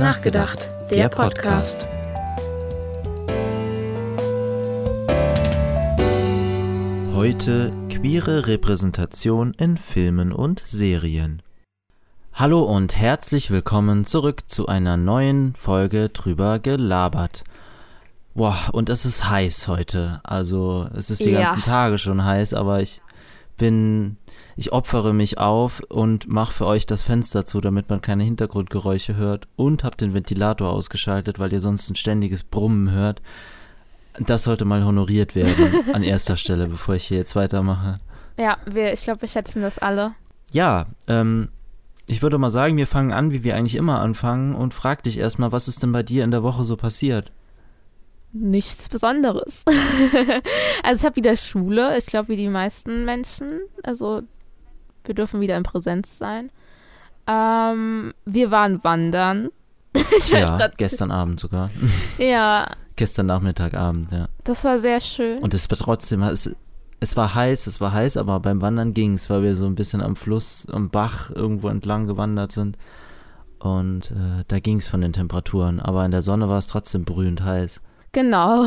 nachgedacht, der Podcast. Heute queere Repräsentation in Filmen und Serien. Hallo und herzlich willkommen zurück zu einer neuen Folge drüber gelabert. Boah, und es ist heiß heute. Also, es ist die Ja. ganzen Tage schon heiß, aber ich bin, ich opfere mich auf und mache für euch das Fenster zu, damit man keine Hintergrundgeräusche hört und habe den Ventilator ausgeschaltet, weil ihr sonst ein ständiges Brummen hört. Das sollte mal honoriert werden an erster Stelle, bevor ich hier jetzt weitermache. Ja, wir, ich glaube, wir schätzen das alle. Ja, ähm, ich würde mal sagen, wir fangen an, wie wir eigentlich immer anfangen und frag dich erstmal, was ist denn bei dir in der Woche so passiert? Nichts Besonderes. also ich habe wieder Schule, ich glaube wie die meisten Menschen. Also wir dürfen wieder in Präsenz sein. Ähm, wir waren wandern. Ja, gestern Abend sogar. Ja, gestern Nachmittag, Abend, ja. das war sehr schön. Und es war trotzdem, es, es war heiß, es war heiß, aber beim Wandern ging es, weil wir so ein bisschen am Fluss, am Bach irgendwo entlang gewandert sind. Und äh, da ging es von den Temperaturen, aber in der Sonne war es trotzdem brühend heiß. Genau.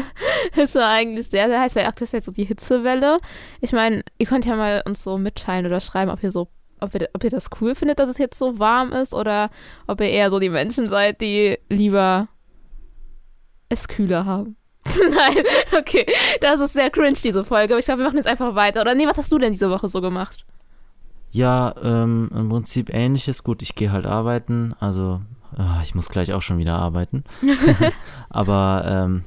es war eigentlich sehr, sehr heiß, weil aktuell ist jetzt so die Hitzewelle. Ich meine, ihr könnt ja mal uns so mitteilen oder schreiben, ob ihr so, ob ihr, ob ihr das cool findet, dass es jetzt so warm ist oder ob ihr eher so die Menschen seid, die lieber es kühler haben. Nein, okay. Das ist sehr cringe, diese Folge. Aber ich glaube, wir machen jetzt einfach weiter. Oder nee, was hast du denn diese Woche so gemacht? Ja, ähm, im Prinzip ähnliches. Gut, ich gehe halt arbeiten, also ah, ich muss gleich auch schon wieder arbeiten. Aber ähm,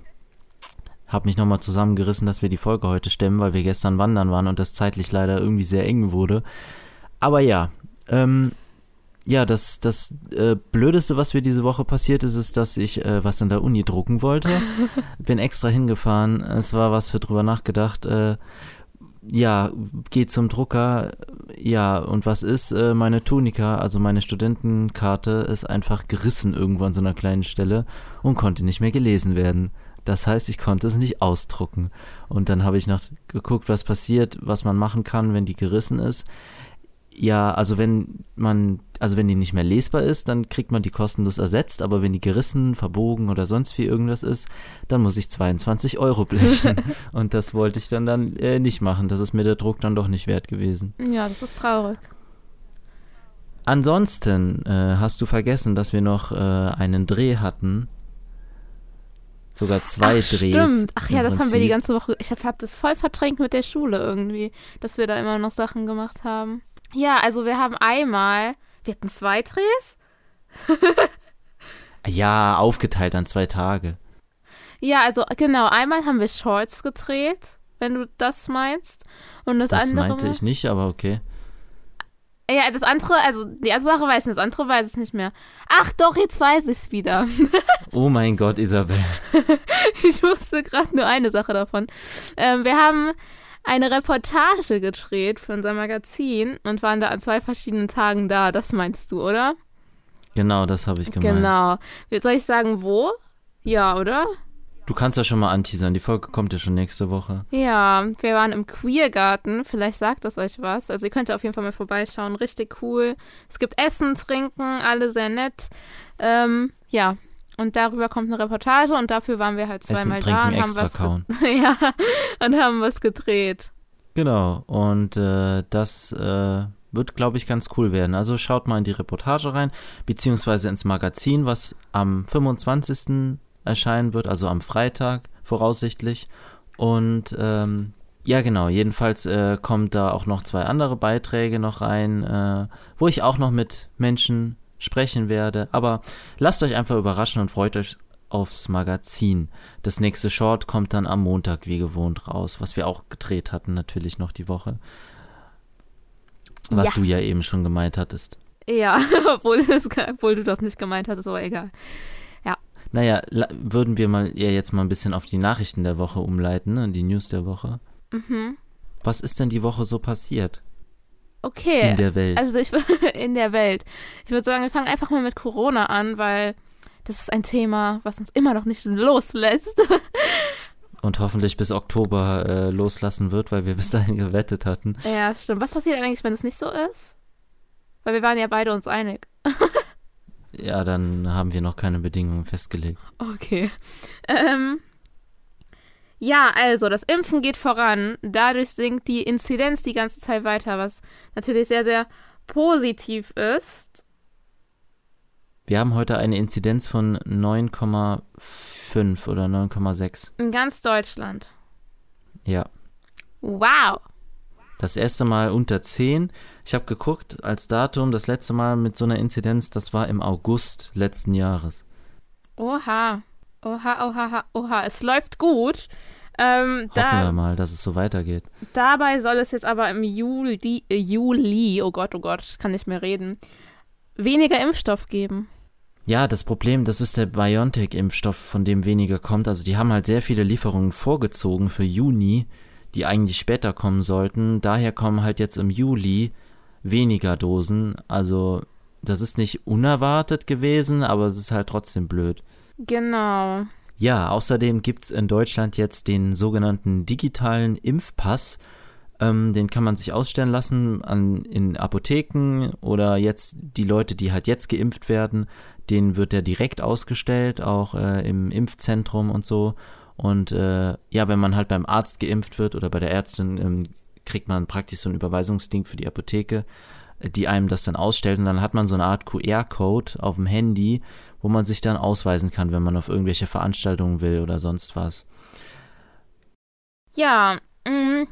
habe mich nochmal zusammengerissen, dass wir die Folge heute stemmen, weil wir gestern wandern waren und das zeitlich leider irgendwie sehr eng wurde. Aber ja, ähm, ja, das, das äh, Blödeste, was mir diese Woche passiert ist, ist, dass ich äh, was in der Uni drucken wollte. Bin extra hingefahren. Es war was für drüber nachgedacht. Äh, ja, geht zum Drucker. Ja, und was ist? Äh, meine Tunika, also meine Studentenkarte, ist einfach gerissen irgendwo an so einer kleinen Stelle und konnte nicht mehr gelesen werden. Das heißt, ich konnte es nicht ausdrucken. Und dann habe ich noch geguckt, was passiert, was man machen kann, wenn die gerissen ist. Ja, also wenn man, also wenn die nicht mehr lesbar ist, dann kriegt man die kostenlos ersetzt, aber wenn die gerissen, verbogen oder sonst wie irgendwas ist, dann muss ich 22 Euro blechen. Und das wollte ich dann dann äh, nicht machen. Das ist mir der Druck dann doch nicht wert gewesen. Ja, das ist traurig. Ansonsten äh, hast du vergessen, dass wir noch äh, einen Dreh hatten. Sogar zwei Ach, Drehs. Stimmt. Ach ja, das haben wir die Prinzip. ganze Woche. Ich habe hab das voll verdrängt mit der Schule irgendwie, dass wir da immer noch Sachen gemacht haben. Ja, also wir haben einmal, wir hatten zwei Drehs. Ja, aufgeteilt an zwei Tage. Ja, also genau, einmal haben wir Shorts gedreht, wenn du das meinst. Und das, Das andere. meinte ich nicht, aber okay. Ja, das andere, also die erste Sache weiß ich nicht, das andere weiß ich nicht mehr. Ach doch, jetzt weiß ich es wieder. Oh mein Gott, Isabel. Ich wusste gerade nur eine Sache davon. Ähm, wir haben eine Reportage gedreht für unser Magazin und waren da an zwei verschiedenen Tagen da. Das meinst du, oder? Genau, das habe ich gemeint. Genau. Soll ich sagen, wo? Ja, oder? Du kannst ja schon mal anteasern. Die Folge kommt ja schon nächste Woche. Ja, wir waren im Queergarten. Vielleicht sagt das euch was. Also ihr könnt auf jeden Fall mal vorbeischauen. Richtig cool. Es gibt Essen, Trinken, alle sehr nett. Ähm, ja. Und darüber kommt eine Reportage und dafür waren wir halt Essen, zweimal da trinken, und haben was ja, und haben was gedreht. Genau, und äh, das äh, wird, glaube ich, ganz cool werden. Also schaut mal in die Reportage rein, beziehungsweise ins Magazin, was am 25. erscheinen wird, also am Freitag voraussichtlich. Und ähm, ja, genau, jedenfalls äh, kommt da auch noch zwei andere Beiträge noch rein, äh, wo ich auch noch mit Menschen sprechen werde. Aber lasst euch einfach überraschen und freut euch aufs Magazin. Das nächste Short kommt dann am Montag wie gewohnt raus, was wir auch gedreht hatten natürlich noch die Woche. Was Ja. du ja eben schon gemeint hattest. Ja, obwohl, das, obwohl du das nicht gemeint hattest, aber egal. Naja, la- würden wir mal ja jetzt mal ein bisschen auf die Nachrichten der Woche umleiten, ne? die News der Woche. Mhm. Was ist denn die Woche so passiert Okay. in der Welt? Also ich in der Welt. Ich würde sagen, wir fangen einfach mal mit Corona an, weil das ist ein Thema, was uns immer noch nicht loslässt. Und hoffentlich bis Oktober äh, loslassen wird, weil wir bis dahin gewettet hatten. ja, stimmt. Was passiert eigentlich, wenn es nicht so ist? Weil wir waren ja beide uns einig. Ja, dann haben wir noch keine Bedingungen festgelegt. Okay. Ähm, ja, also das Impfen geht voran. Dadurch sinkt die Inzidenz die ganze Zeit weiter, was natürlich sehr, sehr positiv ist. Wir haben heute eine Inzidenz von 9,5 oder 9,6. In ganz Deutschland. Ja. Wow. Das erste Mal unter 10. Ich habe geguckt, als Datum, das letzte Mal mit so einer Inzidenz, das war im August letzten Jahres. Oha. Oha, oha, oha. Es läuft gut. Ähm, Hoffen da, wir mal, dass es so weitergeht. Dabei soll es jetzt aber im Juli, äh, Juli, oh Gott, oh Gott, ich kann nicht mehr reden, weniger Impfstoff geben. Ja, das Problem, das ist der BioNTech-Impfstoff, von dem weniger kommt. Also die haben halt sehr viele Lieferungen vorgezogen für Juni, die eigentlich später kommen sollten. Daher kommen halt jetzt im Juli weniger Dosen. Also das ist nicht unerwartet gewesen, aber es ist halt trotzdem blöd. Genau. Ja, außerdem gibt es in Deutschland jetzt den sogenannten digitalen Impfpass. Ähm, den kann man sich ausstellen lassen an, in Apotheken oder jetzt die Leute, die halt jetzt geimpft werden, denen wird der direkt ausgestellt, auch äh, im Impfzentrum und so. Und äh, ja, wenn man halt beim Arzt geimpft wird oder bei der Ärztin, ähm, kriegt man praktisch so ein Überweisungsding für die Apotheke, die einem das dann ausstellt. Und dann hat man so eine Art QR-Code auf dem Handy, wo man sich dann ausweisen kann, wenn man auf irgendwelche Veranstaltungen will oder sonst was. Ja, mh,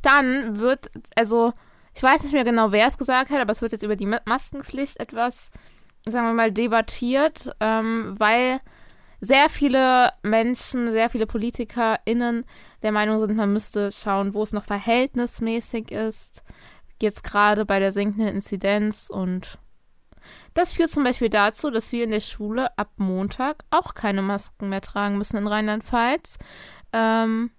dann wird, also ich weiß nicht mehr genau, wer es gesagt hat, aber es wird jetzt über die Maskenpflicht etwas, sagen wir mal, debattiert, ähm, weil sehr viele Menschen, sehr viele PolitikerInnen der Meinung sind, man müsste schauen, wo es noch verhältnismäßig ist. Jetzt gerade bei der sinkenden Inzidenz und das führt zum Beispiel dazu, dass wir in der Schule ab Montag auch keine Masken mehr tragen müssen in Rheinland-Pfalz. Ähm,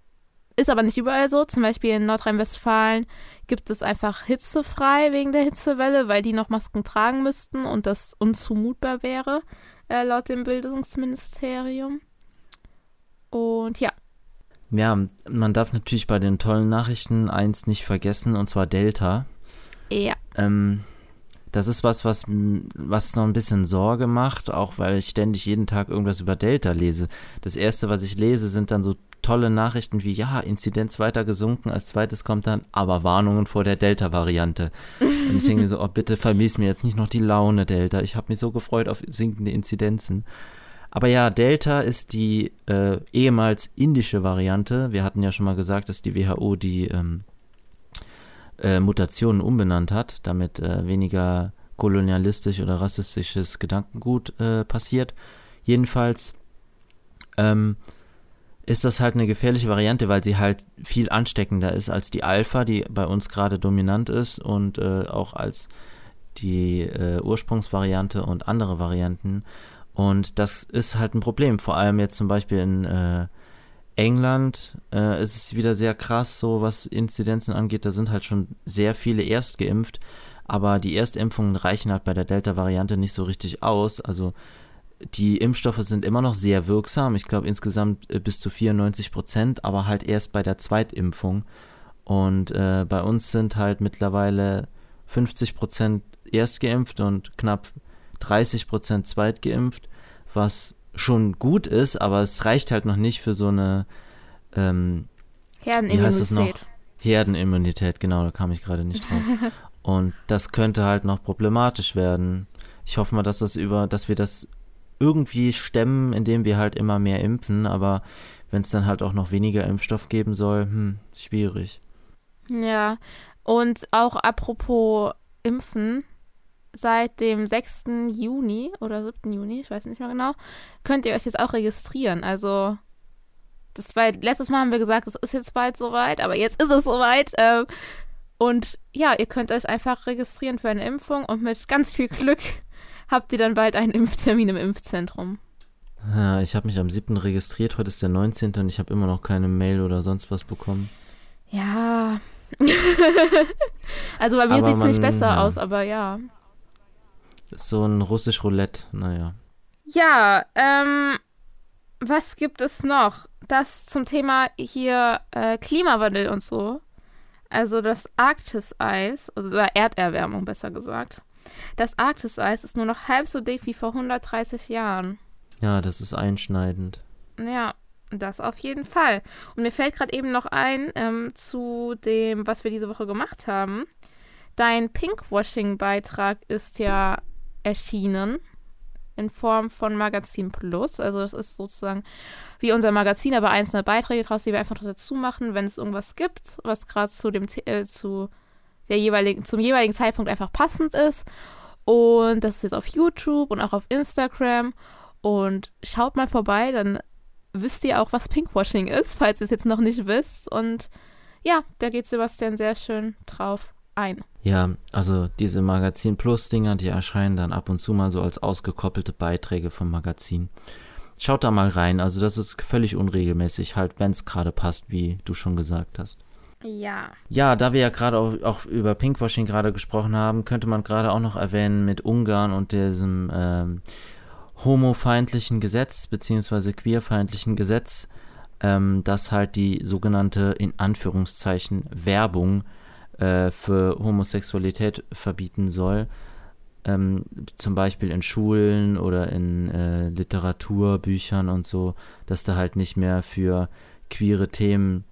ist aber nicht überall so. Zum Beispiel in Nordrhein-Westfalen gibt es einfach hitzefrei wegen der Hitzewelle, weil die noch Masken tragen müssten und das unzumutbar wäre, äh, laut dem Bildungsministerium. Und ja. Ja, man darf natürlich bei den tollen Nachrichten eins nicht vergessen, und zwar Delta. Ja. Ähm, das ist was, was, was noch ein bisschen Sorge macht, auch weil ich ständig jeden Tag irgendwas über Delta lese. Das erste, was ich lese, sind dann so tolle Nachrichten wie, ja, Inzidenz weiter gesunken. Als zweites kommt dann, aber Warnungen vor der Delta-Variante. Und ich denke so, oh, bitte vermies mir jetzt nicht noch die Laune, Delta. Ich habe mich so gefreut auf sinkende Inzidenzen. Aber ja, Delta ist die äh, ehemals indische Variante. Wir hatten ja schon mal gesagt, dass die WHO die ähm, äh, Mutationen umbenannt hat, damit äh, weniger kolonialistisch oder rassistisches Gedankengut äh, passiert. Jedenfalls ähm, ist das halt eine gefährliche Variante, weil sie halt viel ansteckender ist als die Alpha, die bei uns gerade dominant ist und äh, auch als die äh, Ursprungsvariante und andere Varianten. Und das ist halt ein Problem, vor allem jetzt zum Beispiel in äh, England äh, ist es wieder sehr krass, so was Inzidenzen angeht. Da sind halt schon sehr viele erst geimpft, aber die Erstimpfungen reichen halt bei der Delta-Variante nicht so richtig aus. Also die Impfstoffe sind immer noch sehr wirksam. Ich glaube insgesamt äh, bis zu 94 Prozent, aber halt erst bei der Zweitimpfung. Und äh, bei uns sind halt mittlerweile 50 Prozent erst geimpft und knapp 30 Prozent zweitgeimpft, was schon gut ist, aber es reicht halt noch nicht für so eine ähm, Herdenimmunität. Herdenimmunität, genau, da kam ich gerade nicht drauf. Und das könnte halt noch problematisch werden. Ich hoffe mal, dass das über, dass wir das irgendwie stemmen, indem wir halt immer mehr impfen, aber wenn es dann halt auch noch weniger Impfstoff geben soll, hm, schwierig. Ja, und auch apropos Impfen, seit dem 6. Juni oder 7. Juni, ich weiß nicht mehr genau, könnt ihr euch jetzt auch registrieren. Also, das war, letztes Mal haben wir gesagt, es ist jetzt bald soweit, aber jetzt ist es soweit. Ähm, und ja, ihr könnt euch einfach registrieren für eine Impfung und mit ganz viel Glück habt ihr dann bald einen Impftermin im Impfzentrum. Ja, ich habe mich am 7. registriert, heute ist der 19. und ich habe immer noch keine Mail oder sonst was bekommen. Ja. also bei mir sieht es nicht besser ja. aus, aber ja. So ein russisch Roulette, naja. Ja, ähm, was gibt es noch? Das zum Thema hier äh, Klimawandel und so. Also das Arktiseis, also Erderwärmung besser gesagt. Das Arktiseis ist nur noch halb so dick wie vor 130 Jahren. Ja, das ist einschneidend. Ja, das auf jeden Fall. Und mir fällt gerade eben noch ein ähm, zu dem, was wir diese Woche gemacht haben. Dein Pinkwashing-Beitrag ist ja erschienen in Form von Magazin Plus. Also das ist sozusagen wie unser Magazin, aber einzelne Beiträge draus, die wir einfach dazu machen, wenn es irgendwas gibt, was gerade zu dem äh, zu der jeweiligen, zum jeweiligen Zeitpunkt einfach passend ist. Und das ist jetzt auf YouTube und auch auf Instagram. Und schaut mal vorbei, dann wisst ihr auch, was Pinkwashing ist, falls ihr es jetzt noch nicht wisst. Und ja, da geht Sebastian sehr schön drauf ein. Ja, also diese Magazin Plus Dinger, die erscheinen dann ab und zu mal so als ausgekoppelte Beiträge vom Magazin. Schaut da mal rein, also das ist völlig unregelmäßig, halt wenn es gerade passt, wie du schon gesagt hast. Ja. Ja, da wir ja gerade auch, auch, über Pinkwashing gerade gesprochen haben, könnte man gerade auch noch erwähnen mit Ungarn und diesem ähm, homofeindlichen Gesetz, beziehungsweise queerfeindlichen Gesetz, ähm, das halt die sogenannte, in Anführungszeichen, Werbung äh, für Homosexualität verbieten soll. Ähm, zum Beispiel in Schulen oder in äh, Literaturbüchern und so, dass da halt nicht mehr für queere Themen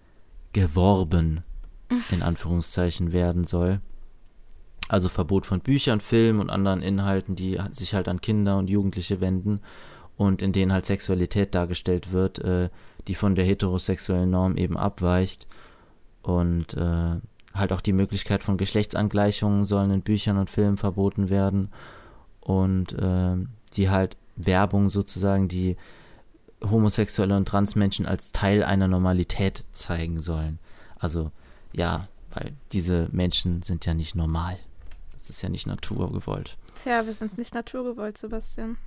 geworben, in Anführungszeichen, werden soll. Also Verbot von Büchern, Filmen und anderen Inhalten, die sich halt an Kinder und Jugendliche wenden und in denen halt Sexualität dargestellt wird, äh, die von der heterosexuellen Norm eben abweicht. Und äh, halt auch die Möglichkeit von Geschlechtsangleichungen sollen in Büchern und Filmen verboten werden und äh, die halt Werbung sozusagen die homosexuelle und Transmenschen als Teil einer Normalität zeigen sollen. Also ja, weil diese Menschen sind ja nicht normal. Das ist ja nicht naturgewollt. Tja, wir sind nicht naturgewollt, Sebastian.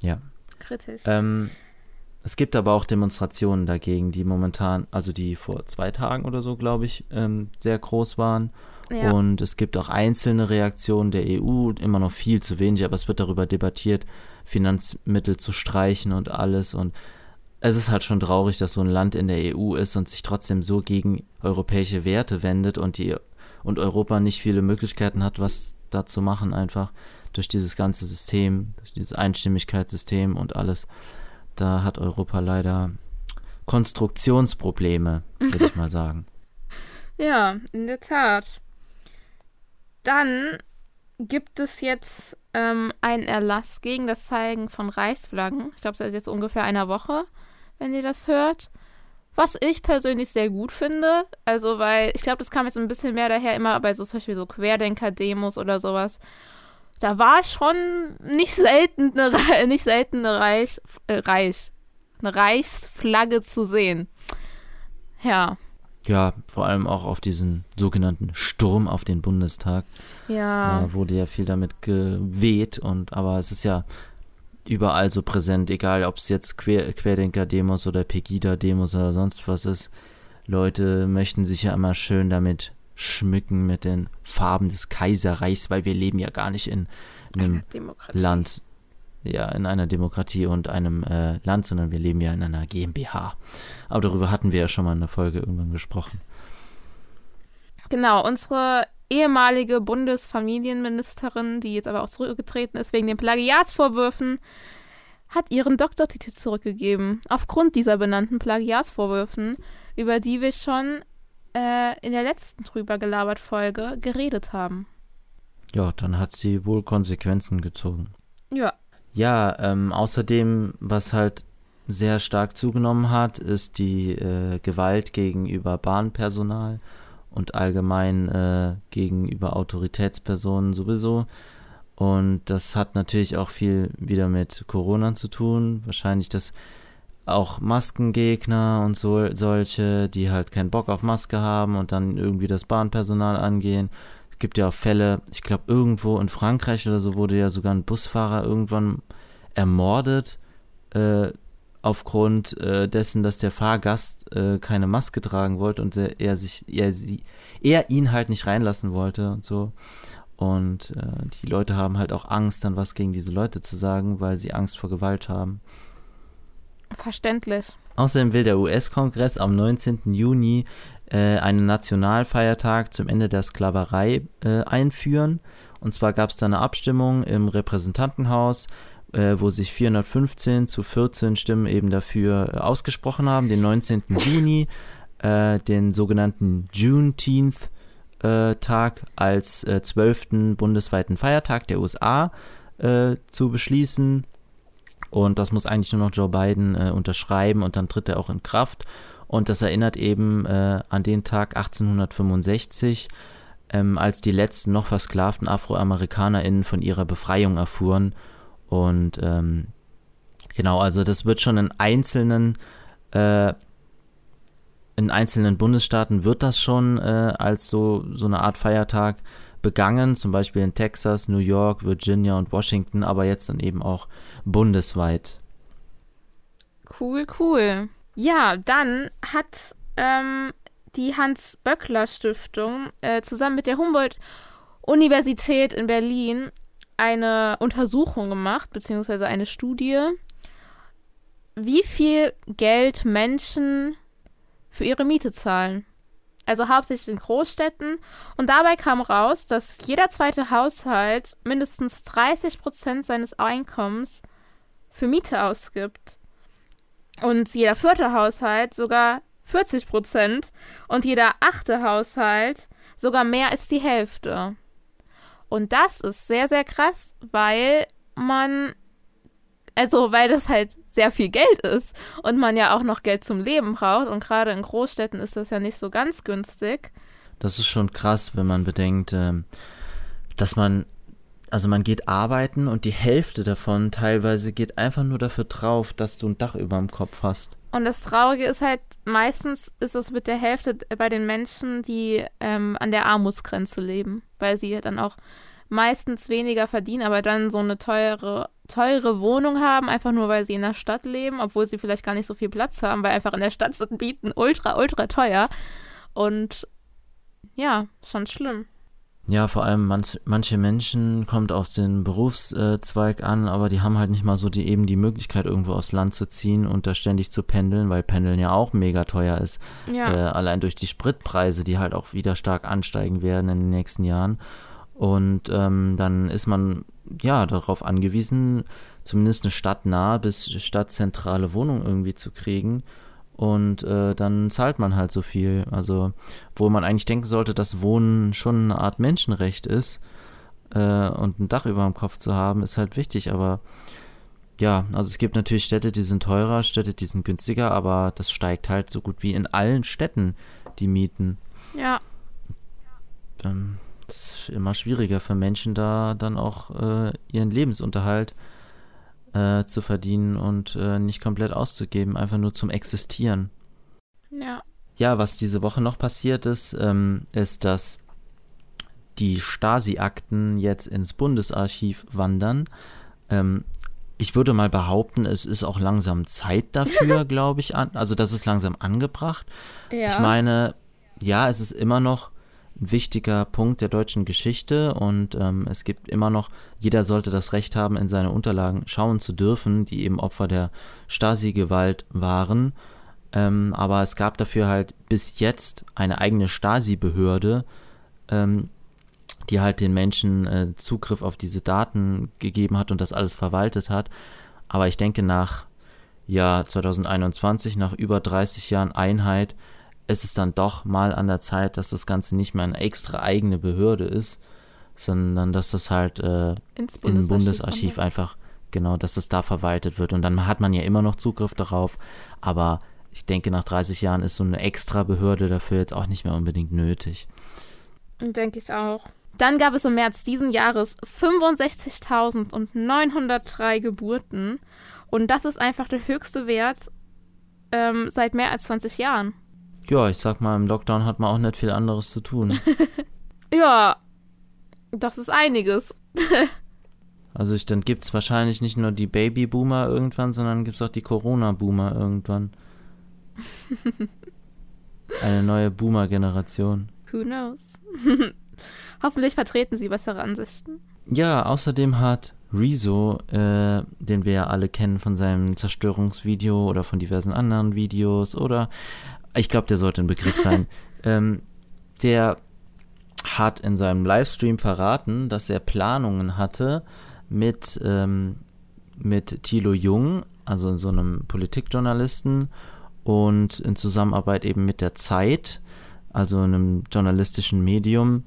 Ja. Kritisch. Ähm, es gibt aber auch Demonstrationen dagegen, die momentan, also die vor zwei Tagen oder so, glaube ich, ähm, sehr groß waren. Ja. Und es gibt auch einzelne Reaktionen der EU, immer noch viel zu wenig, aber es wird darüber debattiert, Finanzmittel zu streichen und alles. Und es ist halt schon traurig, dass so ein Land in der EU ist und sich trotzdem so gegen europäische Werte wendet und die und Europa nicht viele Möglichkeiten hat, was da zu machen, einfach durch dieses ganze System, durch dieses Einstimmigkeitssystem und alles da hat Europa leider Konstruktionsprobleme, würde ich mal sagen. Ja, in der Tat. Dann gibt es jetzt ähm, einen Erlass gegen das Zeigen von Reichsflaggen. Ich glaube, seit jetzt ungefähr einer Woche, wenn ihr das hört. Was ich persönlich sehr gut finde. Also, weil ich glaube, das kam jetzt ein bisschen mehr daher, immer bei so zum Beispiel so Querdenker-Demos oder sowas da war schon nicht selten eine, nicht selten eine Reich, äh, Reich, eine Reichsflagge zu sehen. Ja. Ja, vor allem auch auf diesen sogenannten Sturm auf den Bundestag. Ja. Da wurde ja viel damit geweht und aber es ist ja überall so präsent, egal ob es jetzt Quer Querdenker-Demos oder Pegida-Demos oder sonst was ist. Leute möchten sich ja immer schön damit schmücken mit den Farben des Kaiserreichs, weil wir leben ja gar nicht in einem Land, ja, in einer Demokratie und einem äh, Land, sondern wir leben ja in einer GmbH. Aber darüber hatten wir ja schon mal in der Folge irgendwann gesprochen. Genau, unsere ehemalige Bundesfamilienministerin, die jetzt aber auch zurückgetreten ist wegen den Plagiatsvorwürfen, hat ihren Doktortitel zurückgegeben. Aufgrund dieser benannten Plagiatsvorwürfen, über die wir schon äh, in der letzten drüber gelabert Folge geredet haben. Ja, dann hat sie wohl Konsequenzen gezogen. Ja. Ja, ähm, außerdem, was halt sehr stark zugenommen hat, ist die äh, Gewalt gegenüber Bahnpersonal und allgemein äh, gegenüber Autoritätspersonen sowieso. Und das hat natürlich auch viel wieder mit Corona zu tun. Wahrscheinlich das auch Maskengegner und so solche, die halt keinen Bock auf Maske haben und dann irgendwie das Bahnpersonal angehen. Es gibt ja auch Fälle, ich glaube irgendwo in Frankreich oder so wurde ja sogar ein Busfahrer irgendwann ermordet äh, aufgrund äh, dessen, dass der Fahrgast äh, keine Maske tragen wollte und er, er sich er, sie, er ihn halt nicht reinlassen wollte und so. Und äh, die Leute haben halt auch Angst, dann was gegen diese Leute zu sagen, weil sie Angst vor Gewalt haben. Verständlich. Außerdem will der US-Kongress am 19. Juni äh, einen Nationalfeiertag zum Ende der Sklaverei äh, einführen. Und zwar gab es da eine Abstimmung im Repräsentantenhaus, äh, wo sich 415 zu 14 Stimmen eben dafür äh, ausgesprochen haben, den 19. Juni, äh, den sogenannten Juneteenth äh, Tag als äh, 12. bundesweiten Feiertag der USA äh, zu beschließen. Und das muss eigentlich nur noch Joe Biden äh, unterschreiben und dann tritt er auch in Kraft. Und das erinnert eben äh, an den Tag 1865, ähm, als die letzten noch versklavten AfroamerikanerInnen von ihrer Befreiung erfuhren. Und ähm, genau, also das wird schon in einzelnen äh, in einzelnen Bundesstaaten wird das schon äh, als so, so eine Art Feiertag begangen, zum Beispiel in Texas, New York, Virginia und Washington, aber jetzt dann eben auch bundesweit. Cool, cool. Ja, dann hat ähm, die Hans-Böckler-Stiftung äh, zusammen mit der Humboldt-Universität in Berlin eine Untersuchung gemacht, beziehungsweise eine Studie, wie viel Geld Menschen für ihre Miete zahlen. Also hauptsächlich in Großstädten. Und dabei kam raus, dass jeder zweite Haushalt mindestens 30 Prozent seines Einkommens für Miete ausgibt. Und jeder vierte Haushalt sogar 40 Prozent. Und jeder achte Haushalt sogar mehr als die Hälfte. Und das ist sehr, sehr krass, weil man, also weil das halt sehr viel Geld ist und man ja auch noch Geld zum Leben braucht. Und gerade in Großstädten ist das ja nicht so ganz günstig. Das ist schon krass, wenn man bedenkt, ähm, dass man, also man geht arbeiten und die Hälfte davon teilweise geht einfach nur dafür drauf, dass du ein Dach über dem Kopf hast. Und das Traurige ist halt, meistens ist es mit der Hälfte bei den Menschen, die ähm, an der Armutsgrenze leben, weil sie dann auch meistens weniger verdienen, aber dann so eine teure, teure Wohnung haben, einfach nur weil sie in der Stadt leben, obwohl sie vielleicht gar nicht so viel Platz haben, weil einfach in der Stadt sind Mieten ultra, ultra teuer. Und ja, schon schlimm. Ja, vor allem manch, manche Menschen kommt auf den Berufszweig an, aber die haben halt nicht mal so die eben die Möglichkeit, irgendwo aufs Land zu ziehen und da ständig zu pendeln, weil Pendeln ja auch mega teuer ist. Ja. Äh, allein durch die Spritpreise, die halt auch wieder stark ansteigen werden in den nächsten Jahren. Und ähm, dann ist man ja darauf angewiesen, zumindest eine stadtnahe bis stadtzentrale Wohnung irgendwie zu kriegen. Und äh, dann zahlt man halt so viel. Also, wo man eigentlich denken sollte, dass Wohnen schon eine Art Menschenrecht ist äh, und ein Dach über dem Kopf zu haben, ist halt wichtig. Aber ja, also es gibt natürlich Städte, die sind teurer, Städte, die sind günstiger, aber das steigt halt so gut wie in allen Städten die Mieten. Ja. Ähm, es ist immer schwieriger für Menschen da dann auch äh, ihren Lebensunterhalt äh, zu verdienen und äh, nicht komplett auszugeben, einfach nur zum Existieren. Ja. Ja, was diese Woche noch passiert ist, ähm, ist, dass die Stasi-Akten jetzt ins Bundesarchiv wandern. Ähm, ich würde mal behaupten, es ist auch langsam Zeit dafür, glaube ich. An, also das ist langsam angebracht. Ja. Ich meine, ja, es ist immer noch wichtiger Punkt der deutschen Geschichte und ähm, es gibt immer noch, jeder sollte das Recht haben, in seine Unterlagen schauen zu dürfen, die eben Opfer der Stasi-Gewalt waren. Ähm, aber es gab dafür halt bis jetzt eine eigene Stasi-Behörde, ähm, die halt den Menschen äh, Zugriff auf diese Daten gegeben hat und das alles verwaltet hat. Aber ich denke, nach Jahr 2021, nach über 30 Jahren Einheit, ist es dann doch mal an der Zeit, dass das Ganze nicht mehr eine extra eigene Behörde ist, sondern dass das halt äh, Ins Bundesarchiv im Bundesarchiv einfach, genau, dass das da verwaltet wird. Und dann hat man ja immer noch Zugriff darauf, aber ich denke, nach 30 Jahren ist so eine extra Behörde dafür jetzt auch nicht mehr unbedingt nötig. Denke ich auch. Dann gab es im März diesen Jahres 65.903 Geburten. Und das ist einfach der höchste Wert ähm, seit mehr als 20 Jahren. Ja, ich sag mal, im Lockdown hat man auch nicht viel anderes zu tun. ja, das ist einiges. also ich, dann gibt es wahrscheinlich nicht nur die Babyboomer irgendwann, sondern gibt es auch die Corona-Boomer irgendwann. Eine neue Boomer-Generation. Who knows? Hoffentlich vertreten sie bessere Ansichten. Ja, außerdem hat Rezo, äh, den wir ja alle kennen von seinem Zerstörungsvideo oder von diversen anderen Videos oder ich glaube, der sollte ein Begriff sein. ähm, der hat in seinem Livestream verraten, dass er Planungen hatte mit, ähm, mit Thilo Jung, also so einem Politikjournalisten, und in Zusammenarbeit eben mit der Zeit, also einem journalistischen Medium,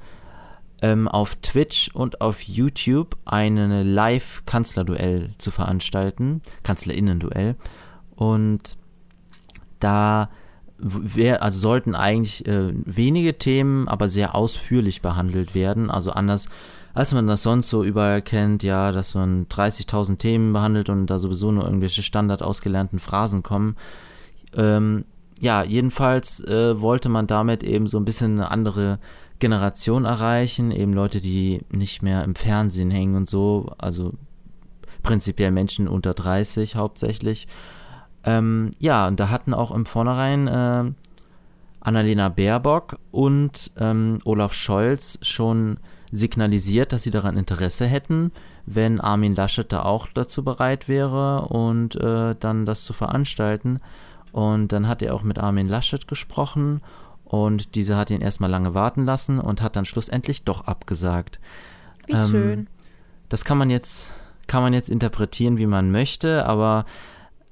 ähm, auf Twitch und auf YouTube eine Live-Kanzlerduell zu veranstalten, Kanzlerinnen-Duell. Und da wär, also sollten eigentlich äh, wenige Themen, aber sehr ausführlich behandelt werden. Also anders, als man das sonst so überall kennt, ja, dass man 30.000 Themen behandelt und da sowieso nur irgendwelche standard ausgelernten Phrasen kommen. Ähm, ja, jedenfalls äh, wollte man damit eben so ein bisschen eine andere Generation erreichen, eben Leute, die nicht mehr im Fernsehen hängen und so, also prinzipiell Menschen unter 30 hauptsächlich. Ähm, ja, und da hatten auch im Vornherein äh, Annalena Baerbock und ähm, Olaf Scholz schon signalisiert, dass sie daran Interesse hätten, wenn Armin Laschet da auch dazu bereit wäre und äh, dann das zu veranstalten. Und dann hat er auch mit Armin Laschet gesprochen und dieser hat ihn erstmal lange warten lassen und hat dann schlussendlich doch abgesagt. Wie ähm, schön. Das kann man jetzt, kann man jetzt interpretieren, wie man möchte, aber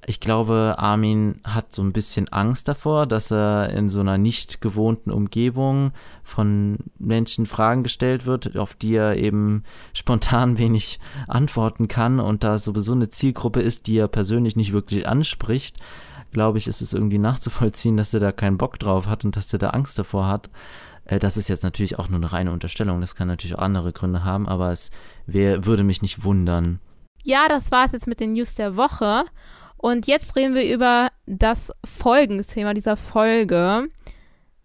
ich glaube, Armin hat so ein bisschen Angst davor, dass er in so einer nicht gewohnten Umgebung von Menschen Fragen gestellt wird, auf die er eben spontan wenig antworten kann und da es sowieso eine Zielgruppe ist, die er persönlich nicht wirklich anspricht, glaube ich, ist es irgendwie nachzuvollziehen, dass er da keinen Bock drauf hat und dass er da Angst davor hat. Äh, das ist jetzt natürlich auch nur eine reine Unterstellung. Das kann natürlich auch andere Gründe haben, aber es wär, würde mich nicht wundern. Ja, das war es jetzt mit den News der Woche. Und jetzt reden wir über das Folgenthema dieser Folge.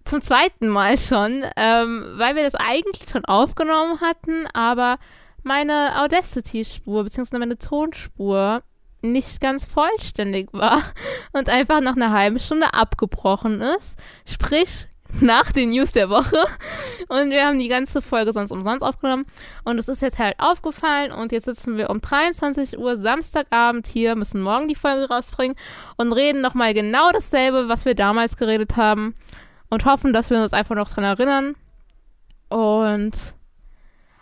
Zum zweiten Mal schon, ähm, weil wir das eigentlich schon aufgenommen hatten, aber meine Audacity-Spur bzw. meine Tonspur nicht ganz vollständig war und einfach nach einer halben Stunde abgebrochen ist. Sprich, nach den News der Woche. Und wir haben die ganze Folge sonst umsonst aufgenommen. Und es ist jetzt halt aufgefallen. Und jetzt sitzen wir um 23 Uhr Samstagabend hier, müssen morgen die Folge rausbringen und reden nochmal genau dasselbe, was wir damals geredet haben. Und hoffen, dass wir uns einfach noch dran erinnern. Und.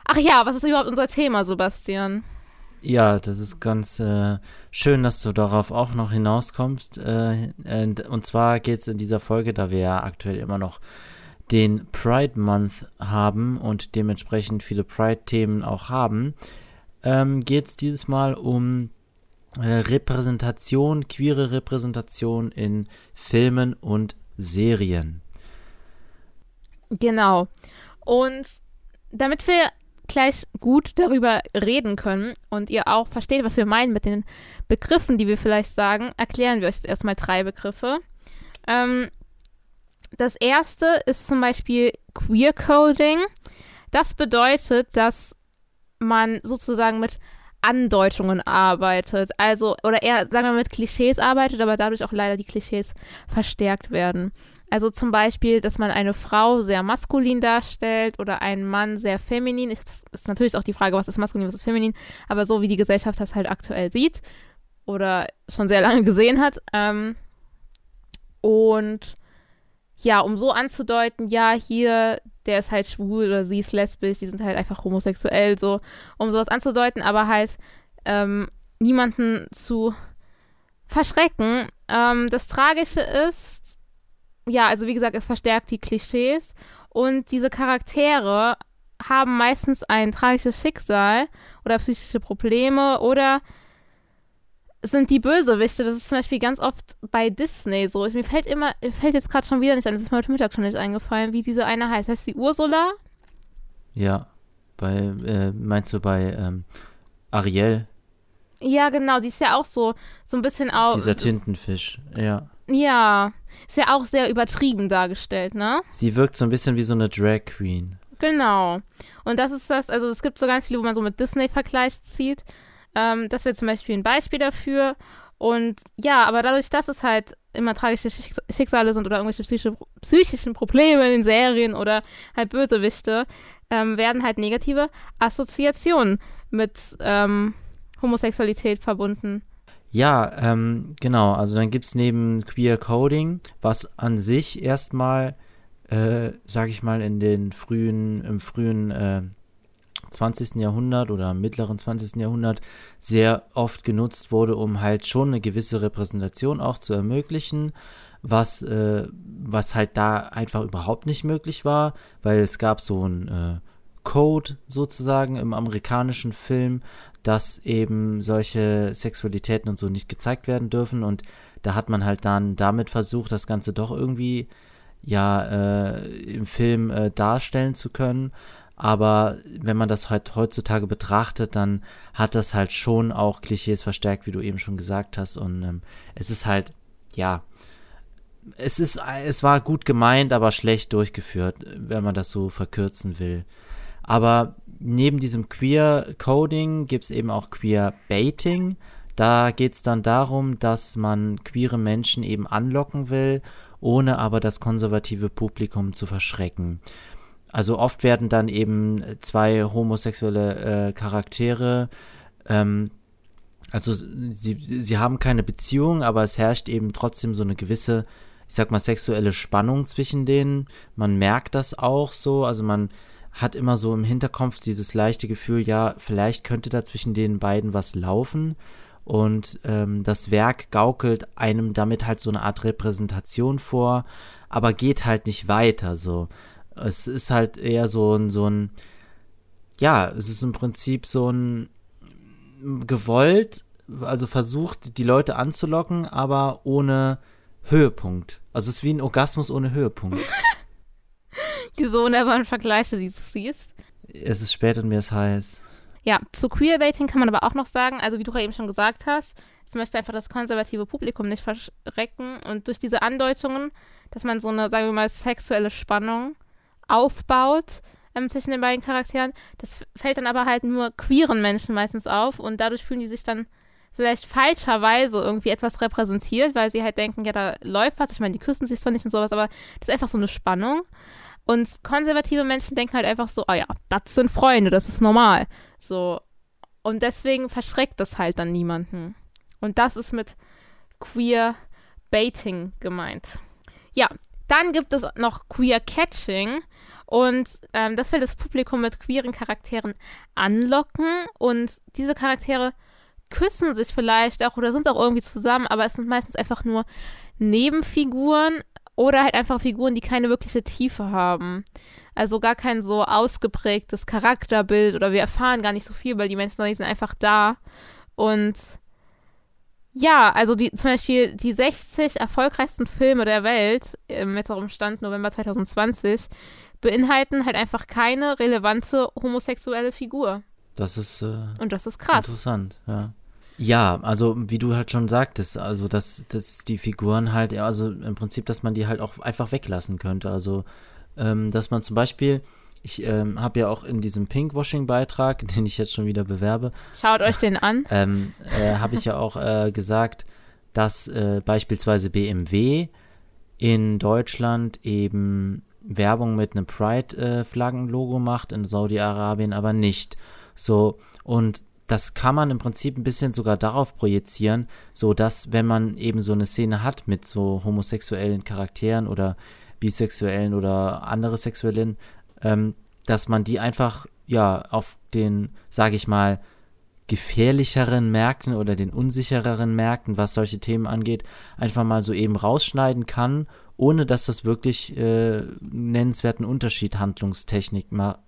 Ach ja, was ist überhaupt unser Thema, Sebastian? Ja, das ist ganz äh, schön, dass du darauf auch noch hinauskommst. Äh, und zwar geht es in dieser Folge, da wir ja aktuell immer noch den Pride Month haben und dementsprechend viele Pride-Themen auch haben, ähm, geht es dieses Mal um äh, Repräsentation, queere Repräsentation in Filmen und Serien. Genau. Und damit wir gleich gut darüber reden können und ihr auch versteht, was wir meinen mit den Begriffen, die wir vielleicht sagen, erklären wir euch jetzt erstmal drei Begriffe. Ähm, das erste ist zum Beispiel Queer Coding. Das bedeutet, dass man sozusagen mit Andeutungen arbeitet, also oder eher sagen wir mit Klischees arbeitet, aber dadurch auch leider die Klischees verstärkt werden. Also zum Beispiel, dass man eine Frau sehr maskulin darstellt oder einen Mann sehr feminin. Das ist natürlich auch die Frage, was ist maskulin, was ist feminin. Aber so wie die Gesellschaft das halt aktuell sieht oder schon sehr lange gesehen hat. Ähm, und ja, um so anzudeuten, ja, hier, der ist halt schwul oder sie ist lesbisch, die sind halt einfach homosexuell, so, um sowas anzudeuten, aber halt ähm, niemanden zu verschrecken. Ähm, das Tragische ist, ja, also wie gesagt, es verstärkt die Klischees und diese Charaktere haben meistens ein tragisches Schicksal oder psychische Probleme oder sind die Bösewichte. Das ist zum Beispiel ganz oft bei Disney so. Mir fällt immer, mir fällt jetzt gerade schon wieder nicht ein, das ist mir heute Mittag schon nicht eingefallen, wie diese eine heißt. Heißt sie Ursula? Ja, bei, äh, meinst du bei ähm, Ariel? Ja, genau, die ist ja auch so, so ein bisschen auch. Dieser Tintenfisch, ja. Ja, ist ja auch sehr übertrieben dargestellt, ne? Sie wirkt so ein bisschen wie so eine Drag Queen. Genau. Und das ist das, also es gibt so ganz viele, wo man so mit Disney-Vergleich zieht. Ähm, das wäre zum Beispiel ein Beispiel dafür. Und ja, aber dadurch, dass es halt immer tragische Schicksale sind oder irgendwelche psychische, psychischen Probleme in den Serien oder halt Bösewichte, ähm, werden halt negative Assoziationen mit ähm, Homosexualität verbunden. Ja, ähm, genau. Also dann gibt es neben Queer Coding, was an sich erstmal äh, sag ich mal, in den frühen, im frühen äh, 20. Jahrhundert oder mittleren 20. Jahrhundert sehr oft genutzt wurde, um halt schon eine gewisse Repräsentation auch zu ermöglichen, was, äh, was halt da einfach überhaupt nicht möglich war, weil es gab so ein äh, Code sozusagen im amerikanischen Film, dass eben solche Sexualitäten und so nicht gezeigt werden dürfen und da hat man halt dann damit versucht, das Ganze doch irgendwie ja äh, im Film äh, darstellen zu können. Aber wenn man das halt heutzutage betrachtet, dann hat das halt schon auch Klischees verstärkt, wie du eben schon gesagt hast. Und ähm, es ist halt, ja, es ist, es war gut gemeint, aber schlecht durchgeführt, wenn man das so verkürzen will. Aber neben diesem Queer Coding gibt es eben auch Queer Baiting. Da geht es dann darum, dass man queere Menschen eben anlocken will, ohne aber das konservative Publikum zu verschrecken. Also oft werden dann eben zwei homosexuelle äh, Charaktere, ähm, also sie, sie haben keine Beziehung, aber es herrscht eben trotzdem so eine gewisse, ich sag mal, sexuelle Spannung zwischen denen. Man merkt das auch so, also man hat immer so im Hinterkopf dieses leichte Gefühl, ja, vielleicht könnte da zwischen den beiden was laufen. Und ähm, das Werk gaukelt einem damit halt so eine Art Repräsentation vor, aber geht halt nicht weiter so. Es ist halt eher so ein, so ein, ja, es ist im Prinzip so ein gewollt, also versucht, die Leute anzulocken, aber ohne Höhepunkt. Also es ist wie ein Orgasmus ohne Höhepunkt. Diese wunderbaren Vergleiche, die du siehst. Es ist spät und mir ist heiß. Ja, zu Queerbaiting kann man aber auch noch sagen, also wie du eben schon gesagt hast, es möchte einfach das konservative Publikum nicht verschrecken und durch diese Andeutungen, dass man so eine, sagen wir mal, sexuelle Spannung aufbaut ähm, zwischen den beiden Charakteren, das fällt dann aber halt nur queeren Menschen meistens auf und dadurch fühlen die sich dann vielleicht falscherweise irgendwie etwas repräsentiert, weil sie halt denken, ja, da läuft was. Ich meine, die küssen sich zwar nicht und sowas, aber das ist einfach so eine Spannung. Und konservative Menschen denken halt einfach so, ah ja, das sind Freunde, das ist normal. So. Und deswegen verschreckt das halt dann niemanden. Und das ist mit Queer Baiting gemeint. Ja, dann gibt es noch Queer Catching. Und ähm, das will das Publikum mit queeren Charakteren anlocken. Und diese Charaktere küssen sich vielleicht auch oder sind auch irgendwie zusammen, aber es sind meistens einfach nur Nebenfiguren oder halt einfach Figuren, die keine wirkliche Tiefe haben. Also gar kein so ausgeprägtes Charakterbild oder wir erfahren gar nicht so viel, weil die Menschen die sind einfach da. Und ja, also die, zum Beispiel die 60 erfolgreichsten Filme der Welt im mittleren Stand November 2020 beinhalten halt einfach keine relevante homosexuelle Figur. Das ist äh, und das ist krass. Interessant, ja. Ja, also wie du halt schon sagtest, also dass, dass die Figuren halt, also im Prinzip, dass man die halt auch einfach weglassen könnte. Also, ähm, dass man zum Beispiel, ich ähm, habe ja auch in diesem Pinkwashing-Beitrag, den ich jetzt schon wieder bewerbe. Schaut euch den an. ähm, äh, habe ich ja auch äh, gesagt, dass äh, beispielsweise BMW in Deutschland eben Werbung mit einem Pride-Flaggen-Logo macht, in Saudi-Arabien aber nicht. So, und das kann man im Prinzip ein bisschen sogar darauf projizieren, so dass wenn man eben so eine Szene hat mit so homosexuellen Charakteren oder bisexuellen oder andere sexuellen, ähm, dass man die einfach ja auf den, sage ich mal, gefährlicheren Märkten oder den unsichereren Märkten, was solche Themen angeht, einfach mal so eben rausschneiden kann, ohne dass das wirklich äh, nennenswerten Unterschied handlungstechnisch ma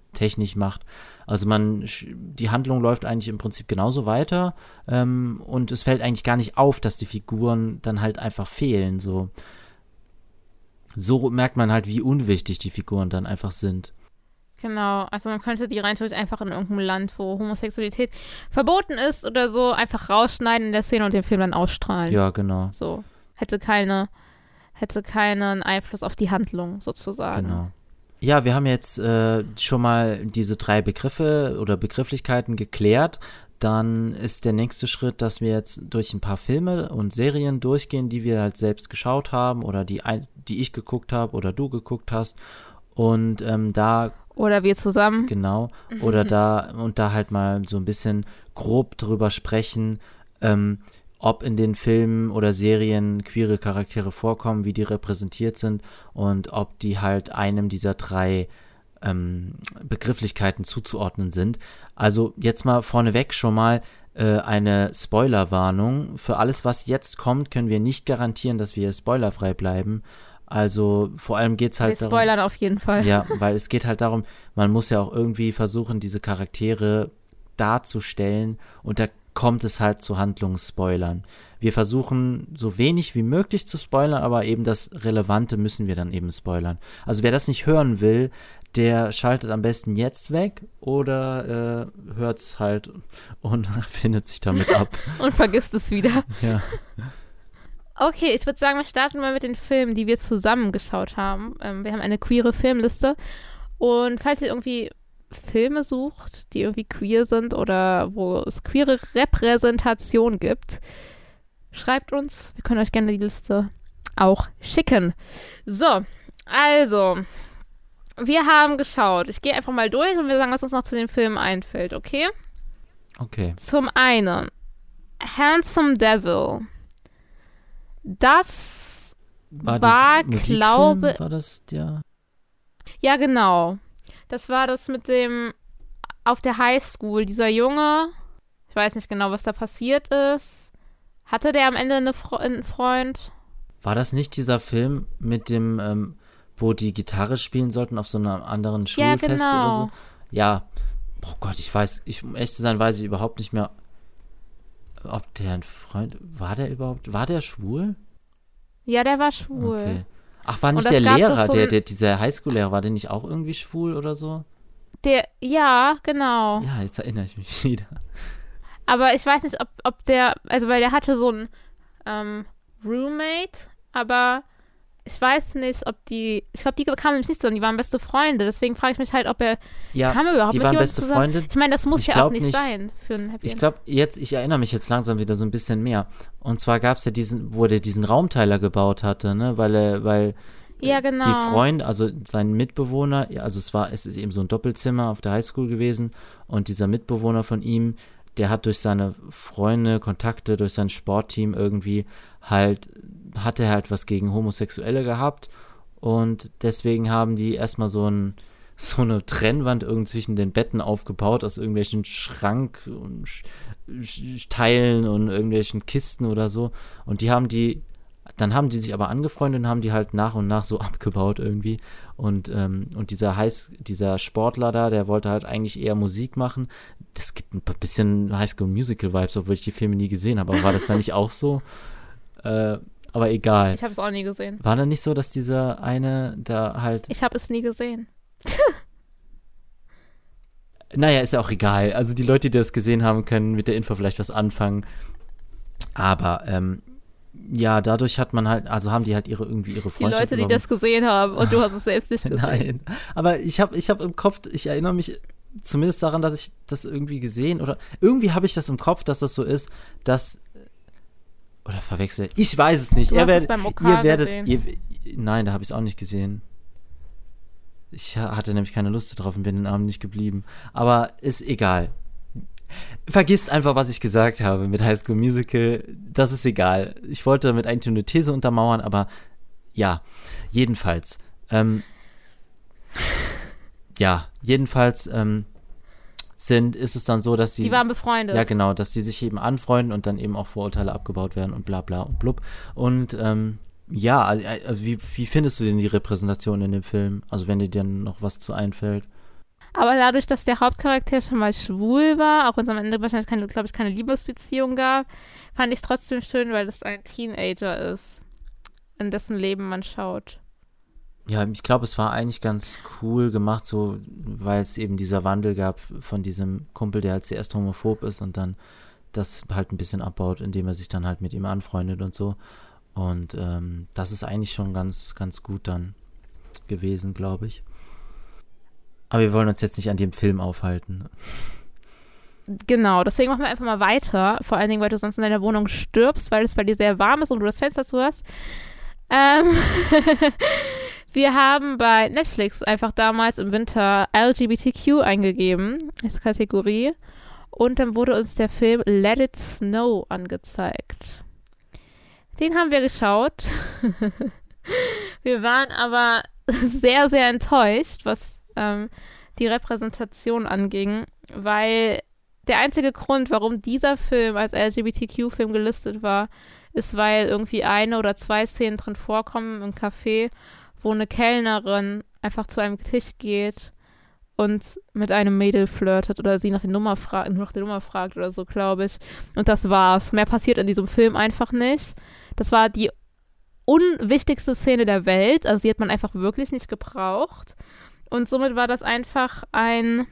macht. Also man, die Handlung läuft eigentlich im Prinzip genauso weiter ähm, und es fällt eigentlich gar nicht auf, dass die Figuren dann halt einfach fehlen. So, so merkt man halt, wie unwichtig die Figuren dann einfach sind. Genau, also man könnte die rein einfach in irgendeinem Land, wo Homosexualität verboten ist oder so, einfach rausschneiden in der Szene und den Film dann ausstrahlen. Ja, genau. So. Hätte keine, hätte keinen Einfluss auf die Handlung sozusagen. Genau. Ja, wir haben jetzt äh, schon mal diese drei Begriffe oder Begrifflichkeiten geklärt. Dann ist der nächste Schritt, dass wir jetzt durch ein paar Filme und Serien durchgehen, die wir halt selbst geschaut haben oder die, die ich geguckt habe oder du geguckt hast. Und ähm, da. Oder wir zusammen. Genau. Oder da und da halt mal so ein bisschen grob drüber sprechen, ähm, ob in den Filmen oder Serien queere Charaktere vorkommen, wie die repräsentiert sind und ob die halt einem dieser drei ähm, Begrifflichkeiten zuzuordnen sind. Also jetzt mal vorneweg schon mal äh, eine Spoilerwarnung. Für alles, was jetzt kommt, können wir nicht garantieren, dass wir spoilerfrei bleiben. Also vor allem geht es halt wir spoilern darum, auf jeden Fall. Ja, weil es geht halt darum, man muss ja auch irgendwie versuchen, diese Charaktere darzustellen und da kommt es halt zu Handlungsspoilern. Wir versuchen so wenig wie möglich zu spoilern, aber eben das Relevante müssen wir dann eben spoilern. Also wer das nicht hören will, der schaltet am besten jetzt weg oder äh, hört es halt und findet sich damit ab. und vergisst es wieder. Ja. Okay, ich würde sagen, wir starten mal mit den Filmen, die wir zusammen geschaut haben. Ähm, wir haben eine queere Filmliste. Und falls ihr irgendwie Filme sucht, die irgendwie queer sind oder wo es queere Repräsentation gibt, schreibt uns. Wir können euch gerne die Liste auch schicken. So, also, wir haben geschaut. Ich gehe einfach mal durch und wir sagen, was uns noch zu den Filmen einfällt, okay? Okay. Zum einen Handsome Devil. Das war, war glaube war das ja. Ja, genau. Das war das mit dem auf der Highschool, dieser Junge. Ich weiß nicht genau, was da passiert ist. Hatte der am Ende eine Fre einen Freund? War das nicht dieser Film mit dem, ähm, wo die Gitarre spielen sollten auf so einem anderen Schulfest ja, genau. oder so? Ja. Oh Gott, ich weiß, ich, um echt zu sein, weiß ich überhaupt nicht mehr, ob der ein Freund, war der überhaupt, war der schwul? Ja, der war schwul. Okay. Ach, war nicht der Lehrer, so der, der, dieser Highschool-Lehrer, war der nicht auch irgendwie schwul oder so? Der, ja, genau. Ja, jetzt erinnere ich mich wieder. Aber ich weiß nicht, ob, ob der, also weil der hatte so ein ähm, Roommate, aber ich weiß nicht, ob die, ich glaube, die kamen nämlich nicht zusammen, die waren beste Freunde. Deswegen frage ich mich halt, ob er, ja, kam er überhaupt die waren beste zusammen? Freunde. Ich meine, das muss ich ja auch nicht, nicht, sein für ein Happy Ich glaube, jetzt, ich erinnere mich jetzt langsam wieder so ein bisschen mehr. Und zwar gab es ja diesen, wo der diesen Raumteiler gebaut hatte, ne, weil er, weil ja, genau. die Freund, also sein Mitbewohner, also es war, es ist eben so ein Doppelzimmer auf der Highschool gewesen und dieser Mitbewohner von ihm, der hat durch seine Freunde, Kontakte, durch sein Sportteam irgendwie halt hat er halt was gegen Homosexuelle gehabt und deswegen haben die erstmal so ein so eine Trennwand irgendwie zwischen den Betten aufgebaut aus irgendwelchen Schrank und Teilen und irgendwelchen Kisten oder so und die haben die dann haben die sich aber angefreundet und haben die halt nach und nach so abgebaut irgendwie. Und, ähm, und dieser Heiß, dieser Sportler da, der wollte halt eigentlich eher Musik machen. Das gibt ein bisschen High School Musical Vibes, obwohl ich die Filme nie gesehen habe. Aber war das da nicht auch so? Äh, aber egal. Ich habe es auch nie gesehen. War da nicht so, dass dieser eine da halt. Ich habe es nie gesehen. naja, ist ja auch egal. Also die Leute, die das gesehen haben, können mit der Info vielleicht was anfangen. Aber ähm, ja, dadurch hat man halt, also haben die halt ihre irgendwie ihre Freundschaft. Die Leute, die das gesehen haben und du hast es selbst nicht gesehen. Nein, aber ich habe ich habe im Kopf, ich erinnere mich zumindest daran, dass ich das irgendwie gesehen oder irgendwie habe ich das im Kopf, dass das so ist, dass oder verwechselt. Ich weiß es nicht. Du ihr, werdet, beim ihr werdet. Ihr, nein, da habe ich es auch nicht gesehen. Ich hatte nämlich keine Lust drauf und bin den Abend nicht geblieben. Aber ist egal. Vergisst einfach, was ich gesagt habe mit High School Musical. Das ist egal. Ich wollte damit eigentlich eine These untermauern, aber ja, jedenfalls. Ähm, ja, jedenfalls ähm, sind, ist es dann so, dass sie. Die waren befreundet. Ja, genau, dass die sich eben anfreunden und dann eben auch Vorurteile abgebaut werden und bla bla und blub. Und ähm, ja, also, wie, wie findest du denn die Repräsentation in dem Film? Also wenn dir dann noch was zu einfällt. Aber dadurch, dass der Hauptcharakter schon mal schwul war, auch wenn es am Ende wahrscheinlich keine, glaube ich, keine Liebesbeziehung gab, fand ich es trotzdem schön, weil es ein Teenager ist, in dessen Leben man schaut. Ja, ich glaube, es war eigentlich ganz cool gemacht, so, weil es eben dieser Wandel gab von diesem Kumpel, der halt zuerst homophob ist und dann das halt ein bisschen abbaut, indem er sich dann halt mit ihm anfreundet und so. Und ähm, das ist eigentlich schon ganz, ganz gut dann gewesen, glaube ich. Aber wir wollen uns jetzt nicht an dem Film aufhalten. Genau, deswegen machen wir einfach mal weiter. Vor allen Dingen, weil du sonst in deiner Wohnung stirbst, weil es bei dir sehr warm ist und du das Fenster zu hast. Ähm Wir haben bei Netflix einfach damals im Winter LGBTQ eingegeben als Kategorie. Und dann wurde uns der Film Let It Snow angezeigt. Den haben wir geschaut. wir waren aber sehr, sehr enttäuscht, was ähm, die Repräsentation anging, weil der einzige Grund, warum dieser Film als LGBTQ-Film gelistet war, ist, weil irgendwie eine oder zwei Szenen drin vorkommen im Café, wo eine Kellnerin einfach zu einem Tisch geht und mit einem Mädel flirtet oder sie nach, der Nummer, nach der Nummer fragt oder so, glaube ich. Und das war's. Mehr passiert in diesem Film einfach nicht. Das war die unwichtigste Szene der Welt. Also die hat man einfach wirklich nicht gebraucht. Und somit war das einfach ein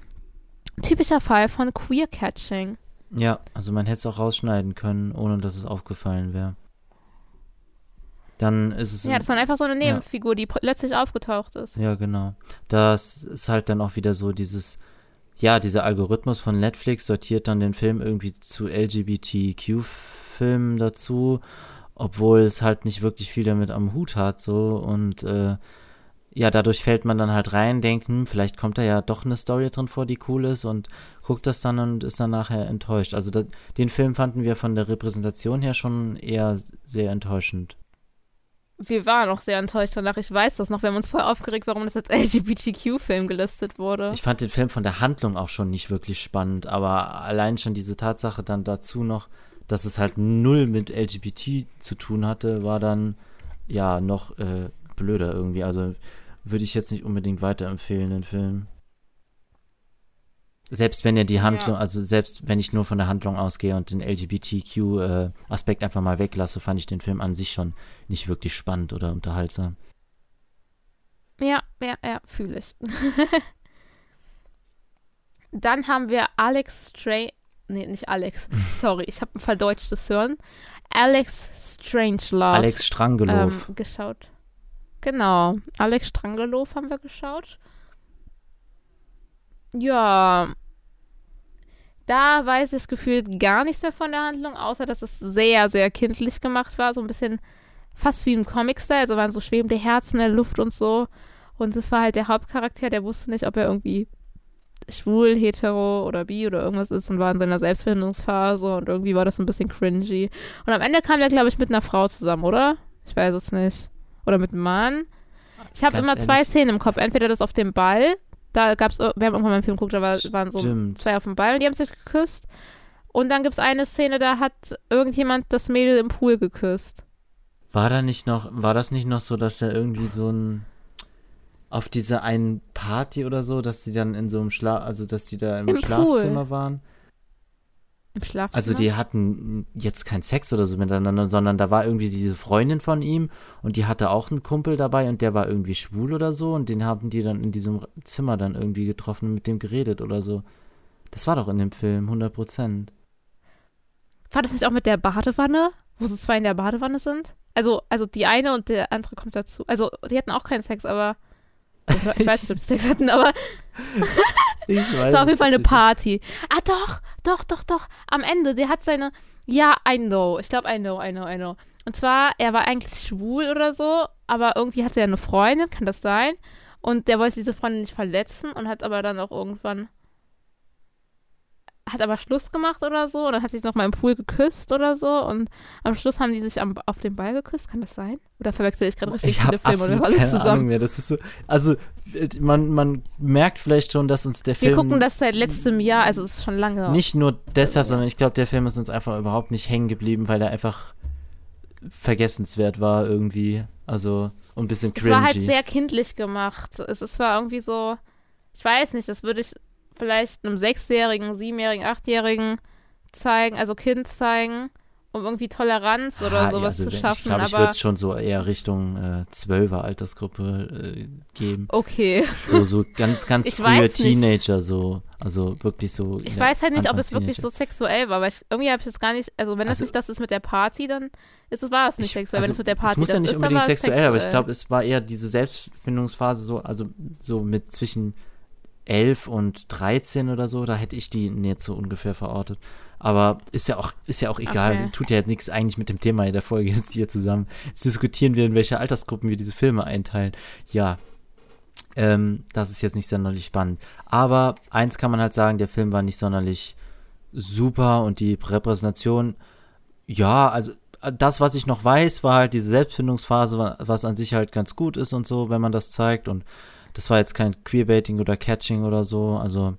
typischer Fall von Queer-Catching. Ja, also man hätte es auch rausschneiden können, ohne dass es aufgefallen wäre. Dann ist es. Ja, das war einfach so eine Nebenfigur, ja. die plötzlich aufgetaucht ist. Ja, genau. Das ist halt dann auch wieder so dieses, ja, dieser Algorithmus von Netflix sortiert dann den Film irgendwie zu LGBTQ-Filmen dazu, obwohl es halt nicht wirklich viel damit am Hut hat, so und äh, ja, dadurch fällt man dann halt rein, denkt, hm, vielleicht kommt da ja doch eine Story drin vor, die cool ist und guckt das dann und ist dann nachher enttäuscht. Also da, den Film fanden wir von der Repräsentation her schon eher sehr enttäuschend. Wir waren auch sehr enttäuscht danach. Ich weiß das noch. Wir haben uns voll aufgeregt, warum das als LGBTQ-Film gelistet wurde. Ich fand den Film von der Handlung auch schon nicht wirklich spannend, aber allein schon diese Tatsache dann dazu noch, dass es halt null mit LGBT zu tun hatte, war dann ja noch äh, blöder irgendwie. Also würde ich jetzt nicht unbedingt weiterempfehlen, den Film. Selbst wenn er die Handlung, ja. also selbst wenn ich nur von der Handlung ausgehe und den LGBTQ-Aspekt äh, einfach mal weglasse, fand ich den Film an sich schon nicht wirklich spannend oder unterhaltsam. Ja, ja, ja, fühle ich. Dann haben wir Alex Strange, nee, nicht Alex, sorry, ich habe ein verdeutschtes Hören. Alex Strangelove. Alex Strangelove. Ähm, geschaut. Genau, Alex Strangelow haben wir geschaut. Ja, da weiß ich gefühlt gar nichts mehr von der Handlung, außer dass es sehr, sehr kindlich gemacht war. So ein bisschen fast wie im Comic-Style. Also waren so schwebende Herzen in der Luft und so. Und es war halt der Hauptcharakter, der wusste nicht, ob er irgendwie schwul, hetero oder bi oder irgendwas ist und war in seiner Selbstfindungsphase und irgendwie war das ein bisschen cringy. Und am Ende kam er, glaube ich, mit einer Frau zusammen, oder? Ich weiß es nicht oder mit einem Mann. Ich habe immer zwei Szenen im Kopf. Entweder das auf dem Ball, da gab es, wir haben irgendwann mal einen Film geguckt, da war, waren so zwei auf dem Ball und die haben sich geküsst. Und dann gibt es eine Szene, da hat irgendjemand das Mädel im Pool geküsst. War da nicht noch, war das nicht noch so, dass er irgendwie so ein auf dieser einen Party oder so, dass die dann in so einem Schlaf, also dass die da im, Im Schlafzimmer Pool. waren? Im Schlafzimmer? Also die hatten jetzt keinen Sex oder so miteinander, sondern da war irgendwie diese Freundin von ihm und die hatte auch einen Kumpel dabei und der war irgendwie schwul oder so und den haben die dann in diesem Zimmer dann irgendwie getroffen und mit dem geredet oder so. Das war doch in dem Film, 100 Prozent. War das nicht auch mit der Badewanne, wo sie zwei in der Badewanne sind? Also, also die eine und der andere kommt dazu. Also, die hatten auch keinen Sex, aber ich weiß nicht, ob die Sex hatten, aber ich weiß es war auf jeden Fall eine Party. Ah, doch, doch, doch, doch. Am Ende, der hat seine. Ja, I know. Ich glaube, I know, I know, I know. Und zwar, er war eigentlich schwul oder so, aber irgendwie hatte er eine Freundin, kann das sein? Und der wollte diese Freundin nicht verletzen und hat aber dann auch irgendwann hat aber Schluss gemacht oder so und dann hat sich noch mal im Pool geküsst oder so und am Schluss haben die sich am, auf den Ball geküsst, kann das sein? Oder verwechsel ich gerade richtig ich viele Filme oder alles keine zusammen? Ahnung mehr. Das ist so, also man, man merkt vielleicht schon, dass uns der Film. Wir gucken das seit letztem Jahr, also es ist schon lange. Nicht nur deshalb, sondern ich glaube, der Film ist uns einfach überhaupt nicht hängen geblieben, weil er einfach vergessenswert war irgendwie. Also und ein bisschen cringy. Es war halt sehr kindlich gemacht. Es, es war irgendwie so, ich weiß nicht, das würde ich vielleicht einem Sechsjährigen, Siebenjährigen, Achtjährigen zeigen, also Kind zeigen, um irgendwie Toleranz oder ah, sowas ja, also zu schaffen. Ich glaube, ich würde es schon so eher Richtung äh, Altersgruppe äh, geben. Okay. So, so ganz, ganz frühe Teenager, so. Also wirklich so. Ich weiß halt nicht, ob es wirklich so sexuell war, weil ich, irgendwie habe ich es gar nicht, also wenn also, es nicht das ist mit der Party, dann ist es, war es nicht ich, sexuell, also, wenn es mit der Party ist. Es muss ja nicht ist, unbedingt sexuell, sexuell, aber ich glaube, es war eher diese Selbstfindungsphase so, also so mit zwischen 11 und 13 oder so, da hätte ich die jetzt so ungefähr verortet. Aber ist ja auch, ist ja auch egal. Okay. Tut ja jetzt nichts eigentlich mit dem Thema in der Folge jetzt hier zusammen. Jetzt diskutieren wir, in welche Altersgruppen wir diese Filme einteilen. Ja. Ähm, das ist jetzt nicht sonderlich spannend. Aber eins kann man halt sagen, der Film war nicht sonderlich super und die Repräsentation, ja, also das, was ich noch weiß, war halt diese Selbstfindungsphase, was an sich halt ganz gut ist und so, wenn man das zeigt. Und das war jetzt kein Queerbaiting oder Catching oder so. Also,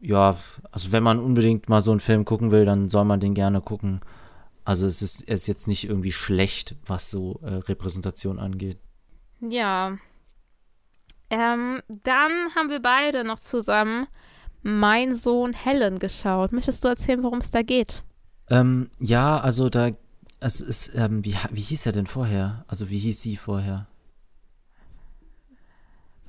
ja, also wenn man unbedingt mal so einen Film gucken will, dann soll man den gerne gucken. Also es ist, es ist jetzt nicht irgendwie schlecht, was so äh, Repräsentation angeht. Ja. Ähm, dann haben wir beide noch zusammen Mein Sohn Helen geschaut. Möchtest du erzählen, worum es da geht? Ähm, ja, also da, es ist, ähm, wie, wie hieß er denn vorher? Also wie hieß sie vorher?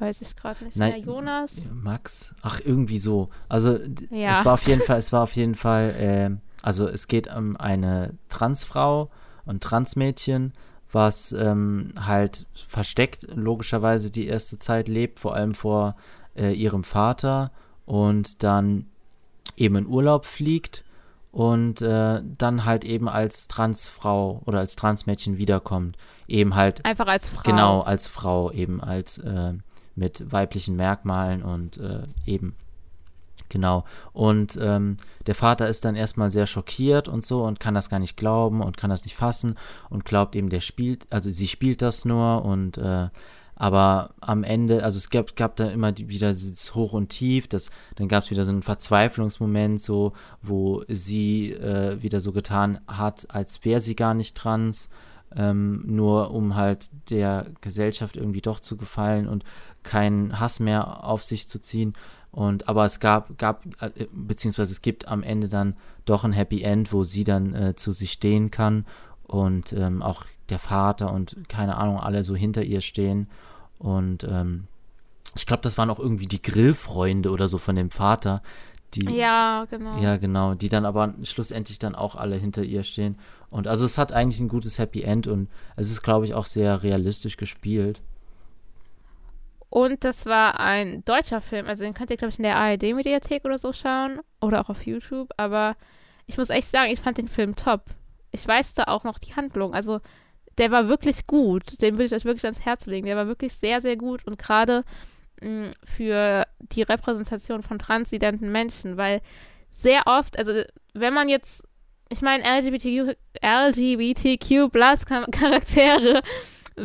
Weiß ich gerade nicht Nein, mehr. Jonas? Max? Ach, irgendwie so. Also Ja. es war auf jeden Fall, es war auf jeden Fall, ähm, also es geht um eine Transfrau und Transmädchen, was ähm, halt versteckt logischerweise die erste Zeit lebt, vor allem vor äh, ihrem Vater und dann eben in Urlaub fliegt und äh, dann halt eben als Transfrau oder als Transmädchen wiederkommt. Eben halt Einfach als Frau. Genau, als Frau eben, als äh, mit weiblichen Merkmalen und äh, eben. Genau. Und ähm, der Vater ist dann erstmal sehr schockiert und so und kann das gar nicht glauben und kann das nicht fassen und glaubt eben, der spielt, also sie spielt das nur und äh, aber am Ende, also es gab, gab da immer die, wieder dieses Hoch und Tief, das, dann gab es wieder so einen Verzweiflungsmoment, so, wo sie äh, wieder so getan hat, als wäre sie gar nicht trans, ähm, nur um halt der Gesellschaft irgendwie doch zu gefallen und keinen Hass mehr auf sich zu ziehen. Und aber es gab, gab, äh, beziehungsweise es gibt am Ende dann doch ein Happy End, wo sie dann äh, zu sich stehen kann und ähm, auch der Vater und keine Ahnung, alle so hinter ihr stehen. Und ähm, ich glaube, das waren auch irgendwie die Grillfreunde oder so von dem Vater, die Ja, genau. ja, genau, die dann aber schlussendlich dann auch alle hinter ihr stehen. Und also es hat eigentlich ein gutes Happy End und es ist, glaube ich, auch sehr realistisch gespielt. Und das war ein deutscher Film. Also den könnt ihr, glaube ich, in der ARD-Mediathek oder so schauen. Oder auch auf YouTube. Aber ich muss echt sagen, ich fand den Film top. Ich weiß da auch noch die Handlung. Also der war wirklich gut. Den will ich euch wirklich ans Herz legen. Der war wirklich sehr, sehr gut. Und gerade mh, für die Repräsentation von transidenten Menschen. Weil sehr oft, also wenn man jetzt, ich meine, LGBTQ, LGBTQ plus Charaktere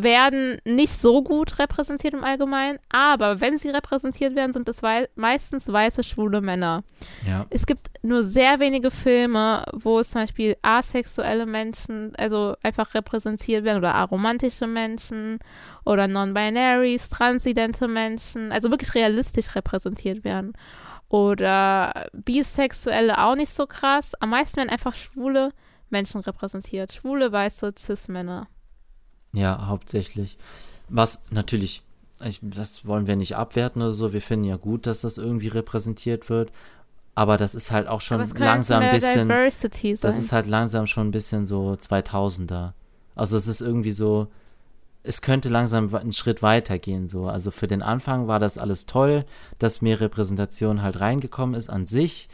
werden nicht so gut repräsentiert im Allgemeinen, aber wenn sie repräsentiert werden, sind es wei meistens weiße, schwule Männer. Ja. Es gibt nur sehr wenige Filme, wo es zum Beispiel asexuelle Menschen, also einfach repräsentiert werden oder aromantische Menschen oder Non-Binaries, transidente Menschen, also wirklich realistisch repräsentiert werden. Oder Bisexuelle auch nicht so krass. Am meisten werden einfach schwule Menschen repräsentiert. Schwule, weiße, cis-Männer. Ja, hauptsächlich. Was natürlich, ich, das wollen wir nicht abwerten oder so. Wir finden ja gut, dass das irgendwie repräsentiert wird. Aber das ist halt auch schon langsam ein bisschen. Diversity sein. Das ist halt langsam schon ein bisschen so 2000er. Also es ist irgendwie so, es könnte langsam einen Schritt weiter gehen. So. Also für den Anfang war das alles toll, dass mehr Repräsentation halt reingekommen ist an sich,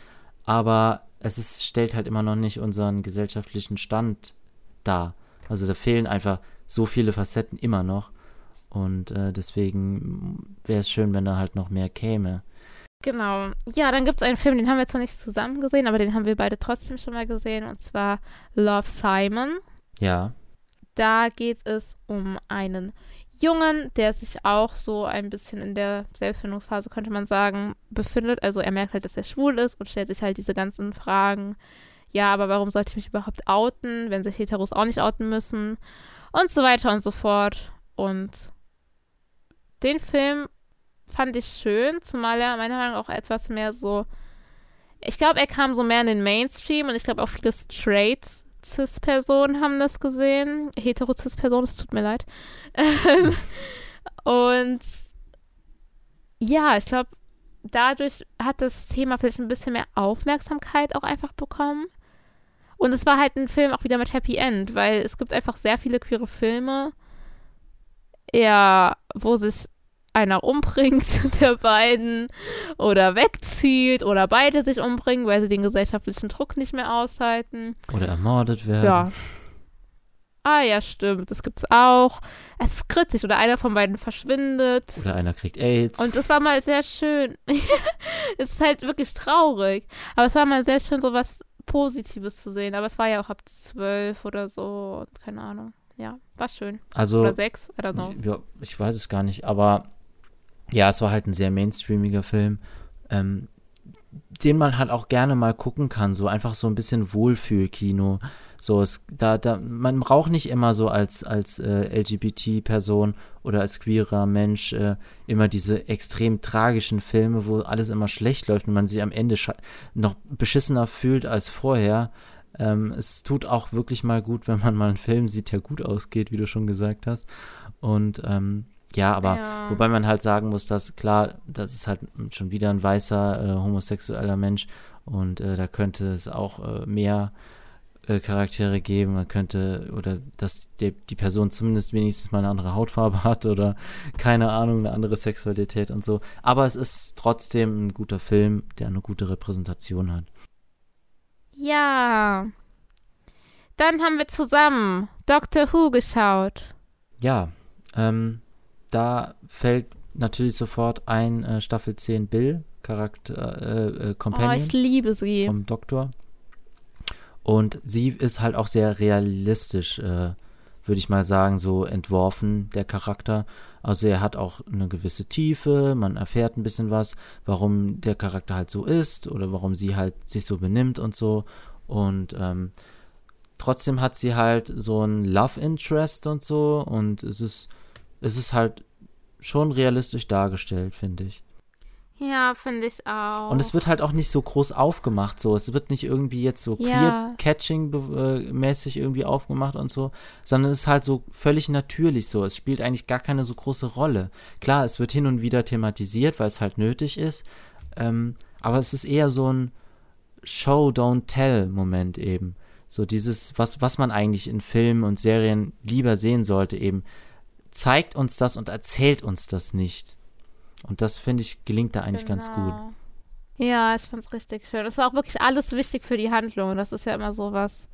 aber es ist, stellt halt immer noch nicht unseren gesellschaftlichen Stand dar. Also da fehlen einfach so viele Facetten immer noch. Und äh, deswegen wäre es schön, wenn da halt noch mehr käme. Genau. Ja, dann gibt es einen Film, den haben wir zwar nicht zusammen gesehen, aber den haben wir beide trotzdem schon mal gesehen, und zwar Love Simon. Ja. Da geht es um einen Jungen, der sich auch so ein bisschen in der Selbstfindungsphase, könnte man sagen, befindet. Also er merkt halt, dass er schwul ist und stellt sich halt diese ganzen Fragen. Ja, aber warum sollte ich mich überhaupt outen, wenn sich Heteros auch nicht outen müssen? Und so weiter und so fort. Und den Film fand ich schön, zumal er meiner Meinung nach auch etwas mehr so. Ich glaube, er kam so mehr in den Mainstream und ich glaube auch viele straight Cis-Personen haben das gesehen. Hetero-Cis-Personen, es tut mir leid. Ähm, und ja, ich glaube, dadurch hat das Thema vielleicht ein bisschen mehr Aufmerksamkeit auch einfach bekommen. Und es war halt ein Film auch wieder mit Happy End, weil es gibt einfach sehr viele queere Filme, ja, wo sich einer umbringt der beiden oder wegzieht oder beide sich umbringen, weil sie den gesellschaftlichen Druck nicht mehr aushalten. Oder ermordet werden. Ja. ah ja, stimmt, das gibt's auch. Es ist kritisch oder einer von beiden verschwindet. Oder einer kriegt AIDS. Und es war mal sehr schön. es ist halt wirklich traurig. Aber es war mal sehr schön, so was Positives zu sehen. Aber es war ja auch ab zwölf oder so. Und keine Ahnung. Ja, war schön. also, Oder sechs, I don't know. ja, ich weiß es gar nicht, aber ja, es war halt ein sehr mainstreamiger Film, ähm, den man halt auch gerne mal gucken kann, so einfach so ein bisschen Wohlfühlkino. So, es, da, da, man braucht nicht immer so als, als äh, LGBT-Person oder als queerer Mensch äh, immer diese extrem tragischen Filme, wo alles immer schlecht läuft und man sich am Ende noch beschissener fühlt als vorher. Ähm, es tut auch wirklich mal gut, wenn man mal einen Film sieht, der gut ausgeht, wie du schon gesagt hast. Und ähm, ja, aber Ja. wobei man halt sagen muss, dass klar, das ist halt schon wieder ein weißer äh, homosexueller Mensch und äh, da könnte es auch äh, mehr äh, Charaktere geben. Man könnte, oder dass die, die Person zumindest wenigstens mal eine andere Hautfarbe hat oder keine Ahnung, eine andere Sexualität und so. Aber es ist trotzdem ein guter Film, der eine gute Repräsentation hat. Ja. Dann haben wir zusammen Doctor Who geschaut. Ja, ähm, da fällt natürlich sofort ein äh, Staffel 10 Bill, Charakter, äh, äh, Oh, Companion. ich liebe sie. vom Doktor. Und sie ist halt auch sehr realistisch, äh, würde ich mal sagen, so entworfen, der Charakter. Also er hat auch eine gewisse Tiefe, man erfährt ein bisschen was, warum der Charakter halt so ist oder warum sie halt sich so benimmt und so. Und ähm, trotzdem hat sie halt so ein Love Interest und so und es ist, es ist halt schon realistisch dargestellt, finde ich. Ja, finde ich auch. Und es wird halt auch nicht so groß aufgemacht, so. Es wird nicht irgendwie jetzt so Ja. queer-catching-mäßig irgendwie aufgemacht und so, sondern es ist halt so völlig natürlich so. Es spielt eigentlich gar keine so große Rolle. Klar, es wird hin und wieder thematisiert, weil es halt nötig ist, ähm, aber es ist eher so ein Show-Don't-Tell-Moment eben. So dieses, was, was man eigentlich in Filmen und Serien lieber sehen sollte, eben zeigt uns das und erzählt uns das nicht. Und das, finde ich, gelingt da eigentlich ganz gut. Genau. Ja, ich fand's richtig schön. Es war auch wirklich alles wichtig für die Handlung. Und das ist ja immer so was,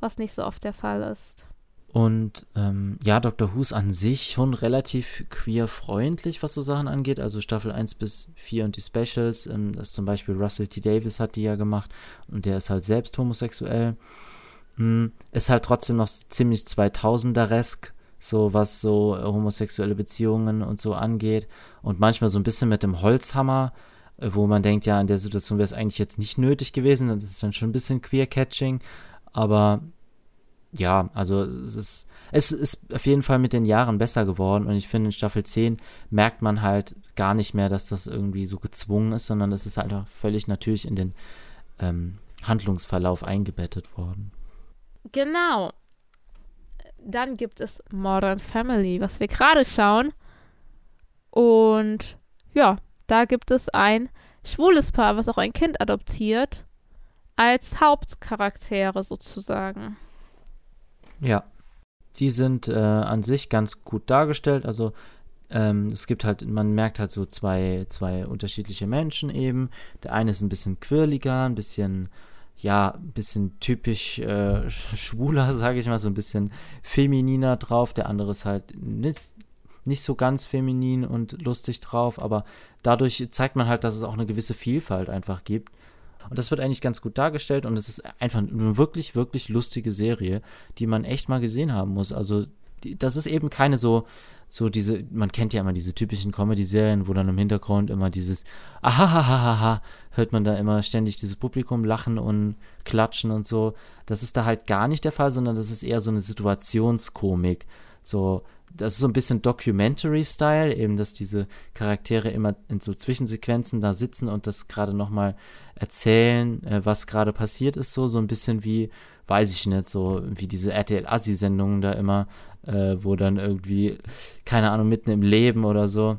was nicht so oft der Fall ist. Und ähm, ja, Dr. Who ist an sich schon relativ queer-freundlich, was so Sachen angeht. Also Staffel 1 bis 4 und die Specials. Ähm, das zum Beispiel Russell T. Davis hat die ja gemacht und der ist halt selbst homosexuell. Hm, ist halt trotzdem noch ziemlich 2000er-esk, so was so äh, homosexuelle Beziehungen und so angeht. Und manchmal so ein bisschen mit dem Holzhammer, äh, wo man denkt, ja, in der Situation wäre es eigentlich jetzt nicht nötig gewesen. Das ist dann schon ein bisschen queer-catching. Aber ja, also es ist, es ist auf jeden Fall mit den Jahren besser geworden und ich finde in Staffel 10 merkt man halt gar nicht mehr, dass das irgendwie so gezwungen ist, sondern es ist halt auch völlig natürlich in den ähm, Handlungsverlauf eingebettet worden. Genau. Dann gibt es Modern Family, was wir gerade schauen. Und ja, da gibt es ein schwules Paar, was auch ein Kind adoptiert, als Hauptcharaktere sozusagen. Ja, die sind äh, an sich ganz gut dargestellt. Also ähm, es gibt halt, man merkt halt so zwei, zwei unterschiedliche Menschen eben. Der eine ist ein bisschen quirliger, ein bisschen, ja, ein bisschen typisch äh, schwuler, sage ich mal, so ein bisschen femininer drauf. Der andere ist halt nicht, nicht so ganz feminin und lustig drauf, aber dadurch zeigt man halt, dass es auch eine gewisse Vielfalt einfach gibt. Und das wird eigentlich ganz gut dargestellt und es ist einfach eine wirklich, wirklich lustige Serie, die man echt mal gesehen haben muss. Also, die, das ist eben keine so, so diese, man kennt ja immer diese typischen Comedy-Serien, wo dann im Hintergrund immer dieses Ahahahaha, hört man da immer ständig dieses Publikum lachen und klatschen und so. Das ist da halt gar nicht der Fall, sondern das ist eher so eine Situationskomik. So, das ist so ein bisschen Documentary-Style, eben, dass diese Charaktere immer in so Zwischensequenzen da sitzen und das gerade nochmal erzählen, äh, was gerade passiert ist, so, so ein bisschen wie, weiß ich nicht, so wie diese RTL-Assi-Sendungen da immer, äh, wo dann irgendwie, keine Ahnung, mitten im Leben oder so,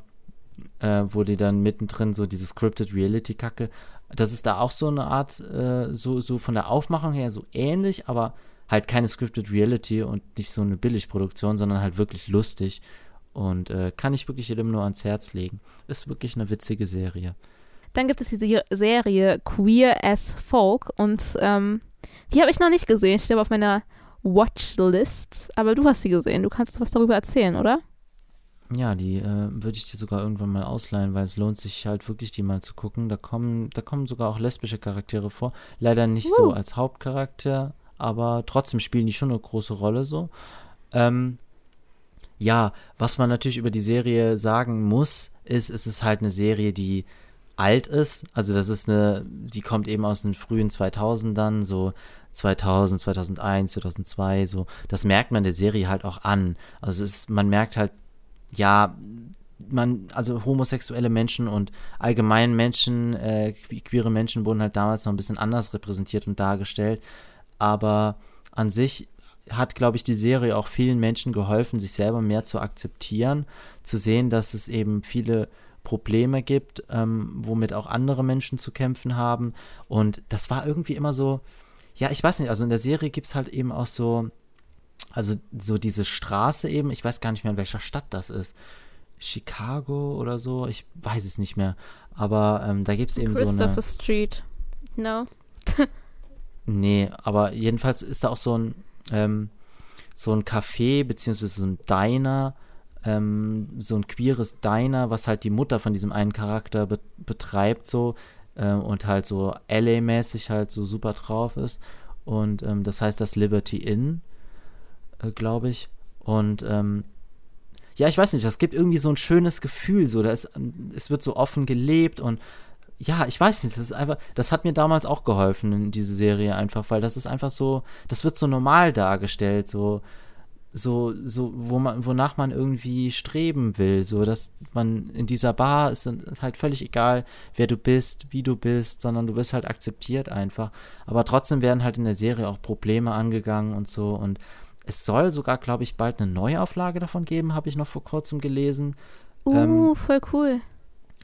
äh, wo die dann mittendrin so diese Scripted Reality-Kacke, das ist da auch so eine Art, äh, so, so von der Aufmachung her so ähnlich, aber halt keine Scripted Reality und nicht so eine Billigproduktion, sondern halt wirklich lustig. Und äh, kann ich wirklich jedem nur ans Herz legen. Ist wirklich eine witzige Serie. Dann gibt es diese Serie Queer as Folk und ähm, die habe ich noch nicht gesehen, steht aber auf meiner Watchlist. Aber du hast sie gesehen. Du kannst was darüber erzählen, oder? Ja, die äh, würde ich dir sogar irgendwann mal ausleihen, weil es lohnt sich halt wirklich, die mal zu gucken. Da kommen, da kommen sogar auch lesbische Charaktere vor. Leider nicht uh. so als Hauptcharakter, aber trotzdem spielen die schon eine große Rolle so. Ähm, ja, was man natürlich über die Serie sagen muss, ist, es ist halt eine Serie, die alt ist. Also das ist eine, die kommt eben aus den frühen 2000ern, so 2000, 2001, 2002, so. Das merkt man der Serie halt auch an. Also es ist, man merkt halt ja, man, also homosexuelle Menschen und allgemein Menschen, äh, queere Menschen wurden halt damals noch ein bisschen anders repräsentiert und dargestellt. Aber an sich hat, glaube ich, die Serie auch vielen Menschen geholfen, sich selber mehr zu akzeptieren, zu sehen, dass es eben viele Probleme gibt, ähm, womit auch andere Menschen zu kämpfen haben. Und das war irgendwie immer so, ja, ich weiß nicht, also in der Serie gibt es halt eben auch so also so diese Straße eben, ich weiß gar nicht mehr, in welcher Stadt das ist. Chicago oder so, ich weiß es nicht mehr. Aber ähm, da gibt es eben so eine. Christopher Street. No. nee, aber jedenfalls ist da auch so ein, ähm, so ein Café, beziehungsweise so ein Diner, ähm, so ein queeres Diner, was halt die Mutter von diesem einen Charakter be betreibt, so äh, und halt so LA-mäßig halt so super drauf ist. Und ähm, das heißt das Liberty Inn glaube ich. Und ähm, ja, ich weiß nicht, das gibt irgendwie so ein schönes Gefühl, so, da ist, es wird so offen gelebt und ja, ich weiß nicht, das ist einfach, das hat mir damals auch geholfen in diese Serie einfach, weil das ist einfach so, das wird so normal dargestellt, so, so, so, wo man, wonach man irgendwie streben will, so, dass man in dieser Bar ist, ist halt völlig egal, wer du bist, wie du bist, sondern du bist halt akzeptiert einfach. Aber trotzdem werden halt in der Serie auch Probleme angegangen und so und es soll sogar, glaube ich, bald eine Neuauflage davon geben, habe ich noch vor kurzem gelesen. Uh, ähm, voll cool.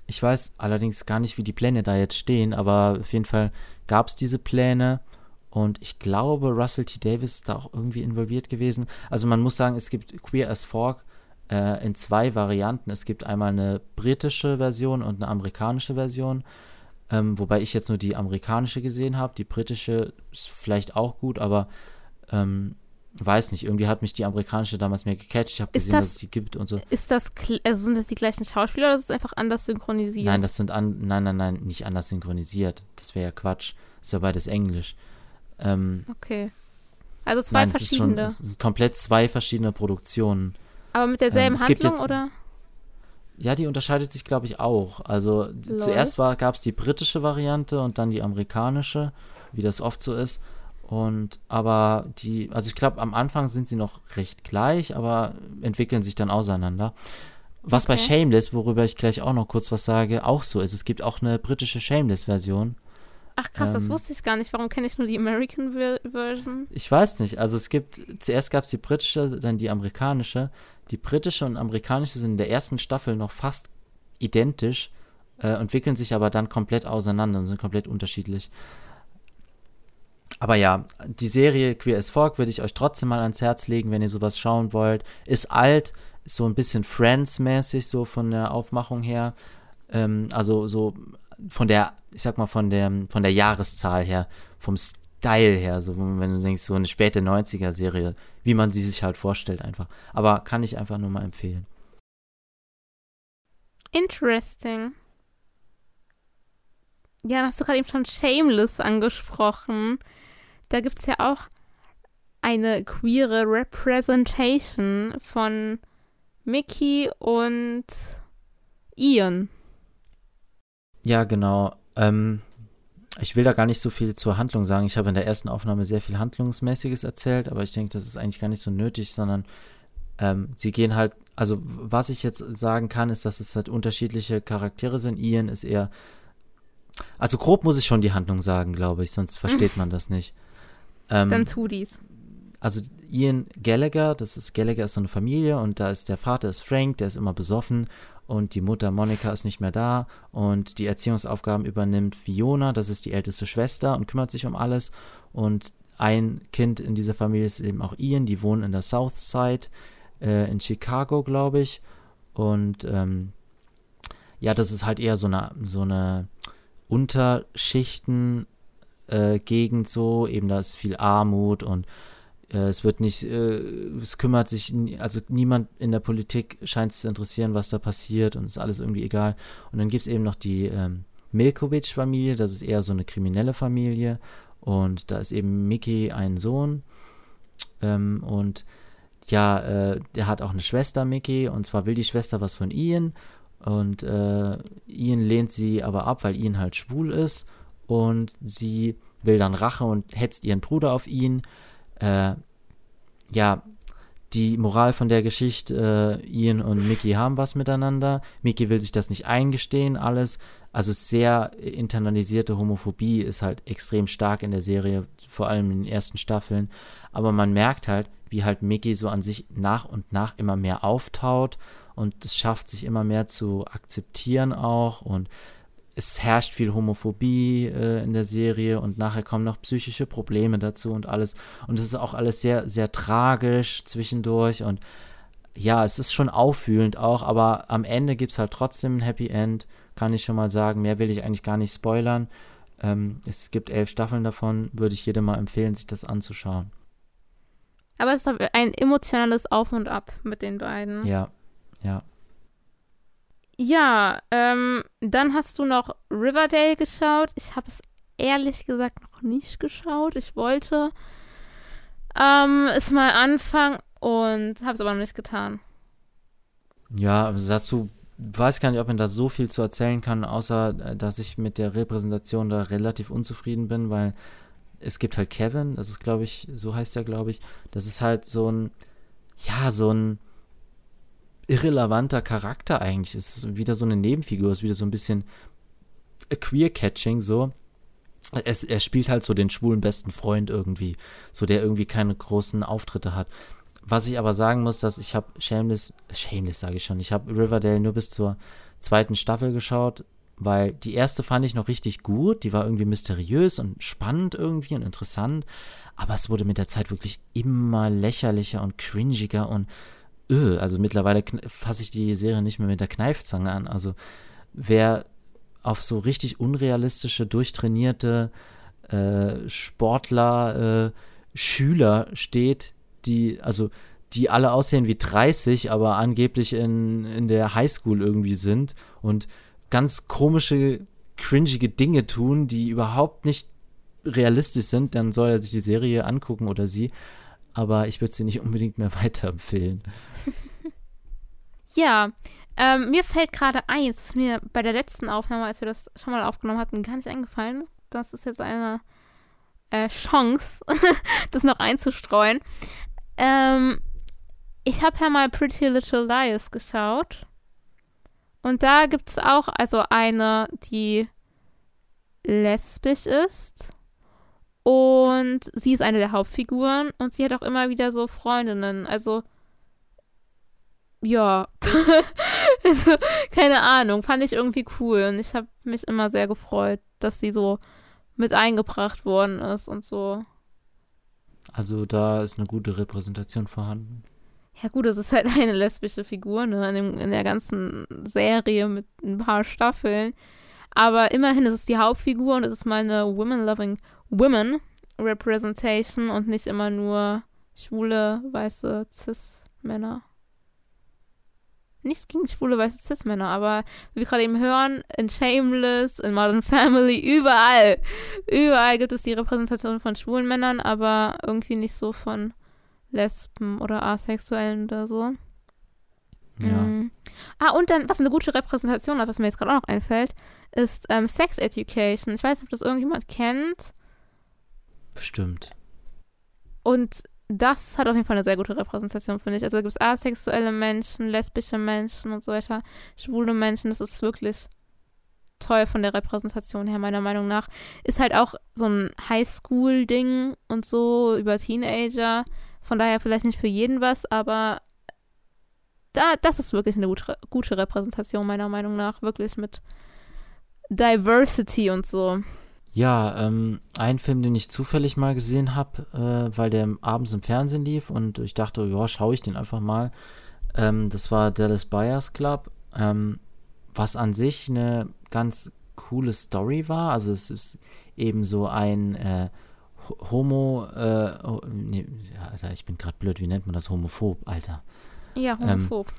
Ich weiß allerdings gar nicht, wie die Pläne da jetzt stehen, aber auf jeden Fall gab es diese Pläne und ich glaube, Russell T. Davis ist da auch irgendwie involviert gewesen. Also man muss sagen, es gibt Queer as Fork äh, in zwei Varianten. Es gibt einmal eine britische Version und eine amerikanische Version. Ähm, wobei ich jetzt nur die amerikanische gesehen habe. Die britische ist vielleicht auch gut, aber ähm, weiß nicht, irgendwie hat mich die amerikanische damals mehr gecatcht. Ich habe gesehen, das, dass es die gibt und so. Ist das, also sind das die gleichen Schauspieler oder ist es einfach anders synchronisiert? Nein, das sind an, nein, nein, nein, nicht anders synchronisiert. Das wäre ja Quatsch. Ist ja beides Englisch. Ähm, okay. Also zwei nein, verschiedene. Es, schon, es sind komplett zwei verschiedene Produktionen. Aber mit derselben ähm, Handlung, jetzt, oder? Ja, die unterscheidet sich, glaube ich, auch. Also Lol. zuerst gab es die britische Variante und dann die amerikanische, wie das oft so ist. Und aber die, also ich glaube, am Anfang sind sie noch recht gleich, aber entwickeln sich dann auseinander. Was okay. bei Shameless, worüber ich gleich auch noch kurz was sage, auch so ist. Es gibt auch eine britische Shameless-Version. Ach krass, ähm, das wusste ich gar nicht. Warum kenne ich nur die American Version? Ich weiß nicht. Also es gibt, zuerst gab es die britische, dann die amerikanische. Die britische und amerikanische sind in der ersten Staffel noch fast identisch, äh, entwickeln sich aber dann komplett auseinander und sind komplett unterschiedlich. Aber ja, die Serie Queer as Folk würde ich euch trotzdem mal ans Herz legen, wenn ihr sowas schauen wollt. Ist alt, ist so ein bisschen Friends-mäßig, so von der Aufmachung her. Ähm, also so von der, ich sag mal, von der, von der Jahreszahl her, vom Style her, so wenn du denkst, so eine späte 90er-Serie, wie man sie sich halt vorstellt einfach. Aber kann ich einfach nur mal empfehlen. Interesting. Ja, hast du gerade eben schon Shameless angesprochen. Da gibt es ja auch eine queere Representation von Mickey und Ian. Ja, genau. Ähm, ich will da gar nicht so viel zur Handlung sagen. Ich habe in der ersten Aufnahme sehr viel Handlungsmäßiges erzählt, aber ich denke, das ist eigentlich gar nicht so nötig, sondern ähm, sie gehen halt, also was ich jetzt sagen kann, ist, dass es halt unterschiedliche Charaktere sind. Ian ist eher also grob muss ich schon die Handlung sagen, glaube ich, sonst versteht man das nicht. Ähm, Dann tu dies. Also Ian Gallagher, das ist Gallagher ist so eine Familie und da ist der Vater ist Frank, der ist immer besoffen und die Mutter Monika ist nicht mehr da und die Erziehungsaufgaben übernimmt Fiona, das ist die älteste Schwester und kümmert sich um alles und ein Kind in dieser Familie ist eben auch Ian, die wohnen in der South Side äh, in Chicago, glaube ich und ähm, ja, das ist halt eher so eine so eine Unterschichten äh, Gegend so, eben da ist viel Armut und äh, es wird nicht, äh, es kümmert sich, also niemand in der Politik scheint es zu interessieren, was da passiert und ist alles irgendwie egal. Und dann gibt es eben noch die ähm, Milkovic-Familie, das ist eher so eine kriminelle Familie. Und da ist eben Mickey ein Sohn. Ähm, und ja, äh, der hat auch eine Schwester, Mickey, und zwar will die Schwester was von Ian. Und äh, Ian lehnt sie aber ab, weil Ian halt schwul ist und sie will dann Rache und hetzt ihren Bruder auf ihn. Äh, ja, die Moral von der Geschichte, äh, Ian und Mickey haben was miteinander. Mickey will sich das nicht eingestehen, alles. Also sehr internalisierte Homophobie ist halt extrem stark in der Serie, vor allem in den ersten Staffeln. Aber man merkt halt, wie halt Mickey so an sich nach und nach immer mehr auftaut und es schafft sich immer mehr zu akzeptieren auch und es herrscht viel Homophobie äh, in der Serie und nachher kommen noch psychische Probleme dazu und alles. Und es ist auch alles sehr, sehr tragisch zwischendurch und ja, es ist schon auffühlend auch, aber am Ende gibt es halt trotzdem ein Happy End, kann ich schon mal sagen. Mehr will ich eigentlich gar nicht spoilern. Ähm, es gibt elf Staffeln davon, würde ich jedem mal empfehlen, sich das anzuschauen. Aber es ist ein emotionales Auf und Ab mit den beiden. Ja, ja. Ja, ähm, dann hast du noch Riverdale geschaut. Ich habe es ehrlich gesagt noch nicht geschaut. Ich wollte ähm, es mal anfangen und habe es aber noch nicht getan. Ja, also dazu weiß ich gar nicht, ob man da so viel zu erzählen kann, außer äh, dass ich mit der Repräsentation da relativ unzufrieden bin, weil es gibt halt Kevin, das ist glaube ich, so heißt er glaube ich, das ist halt so ein, ja, so ein irrelevanter Charakter eigentlich. Es ist wieder so eine Nebenfigur, es ist wieder so ein bisschen Queer-Catching so. Es, er spielt halt so den schwulen besten Freund irgendwie, so der irgendwie keine großen Auftritte hat. Was ich aber sagen muss, dass ich habe Shameless, Shameless sage ich schon, ich habe Riverdale nur bis zur zweiten Staffel geschaut, weil die erste fand ich noch richtig gut, die war irgendwie mysteriös und spannend irgendwie und interessant, aber es wurde mit der Zeit wirklich immer lächerlicher und cringiger und öh, also mittlerweile fasse ich die Serie nicht mehr mit der Kneifzange an. Also wer auf so richtig unrealistische, durchtrainierte äh, Sportler, äh, Schüler steht, die, also die alle aussehen wie 30, aber angeblich in, in der Highschool irgendwie sind und ganz komische, cringige Dinge tun, die überhaupt nicht realistisch sind, dann soll er sich die Serie angucken oder sie. Aber ich würde sie nicht unbedingt mehr weiterempfehlen. Ja, ähm, mir fällt gerade ein, es ist mir bei der letzten Aufnahme, als wir das schon mal aufgenommen hatten, gar nicht eingefallen. Das ist jetzt eine äh, Chance, das noch einzustreuen. Ähm, ich habe ja mal Pretty Little Liars geschaut. Und da gibt es auch also eine, die lesbisch ist. Und sie ist eine der Hauptfiguren. Und sie hat auch immer wieder so Freundinnen. Also ja, also, keine Ahnung, fand ich irgendwie cool und ich habe mich immer sehr gefreut, dass sie so mit eingebracht worden ist und so. Also da ist eine gute Repräsentation vorhanden. Ja gut, es ist halt eine lesbische Figur ne, in, dem, in der ganzen Serie mit ein paar Staffeln. Aber immerhin ist es die Hauptfigur und es ist mal eine Women-Loving Women Representation und nicht immer nur schwule, weiße Cis-Männer nichts gegen schwule weiße Cis-Männer, aber wie wir gerade eben hören, in Shameless, in Modern Family, überall, überall gibt es die Repräsentation von schwulen Männern, aber irgendwie nicht so von Lesben oder Asexuellen oder so. Ja. Mhm. Ah, und dann, was eine gute Repräsentation hat, was mir jetzt gerade auch noch einfällt, ist ähm, Sex Education. Ich weiß nicht, ob das irgendjemand kennt. Bestimmt. Und das hat auf jeden Fall eine sehr gute Repräsentation, finde ich. Also da gibt es asexuelle Menschen, lesbische Menschen und so weiter, schwule Menschen. Das ist wirklich toll von der Repräsentation her, meiner Meinung nach. Ist halt auch so ein Highschool-Ding und so über Teenager. Von daher vielleicht nicht für jeden was, aber da, das ist wirklich eine gute, gute Repräsentation, meiner Meinung nach. Wirklich mit Diversity und so. Ja, ähm, ein Film, den ich zufällig mal gesehen habe, äh, weil der abends im Fernsehen lief und ich dachte, ja, schaue ich den einfach mal. Ähm, das war Dallas Buyers Club, ähm, was an sich eine ganz coole Story war. Also es ist eben so ein äh, Homo, äh, oh, nee, ja, Alter, ich bin gerade blöd, wie nennt man das? Homophob, Alter. Ja, homophob.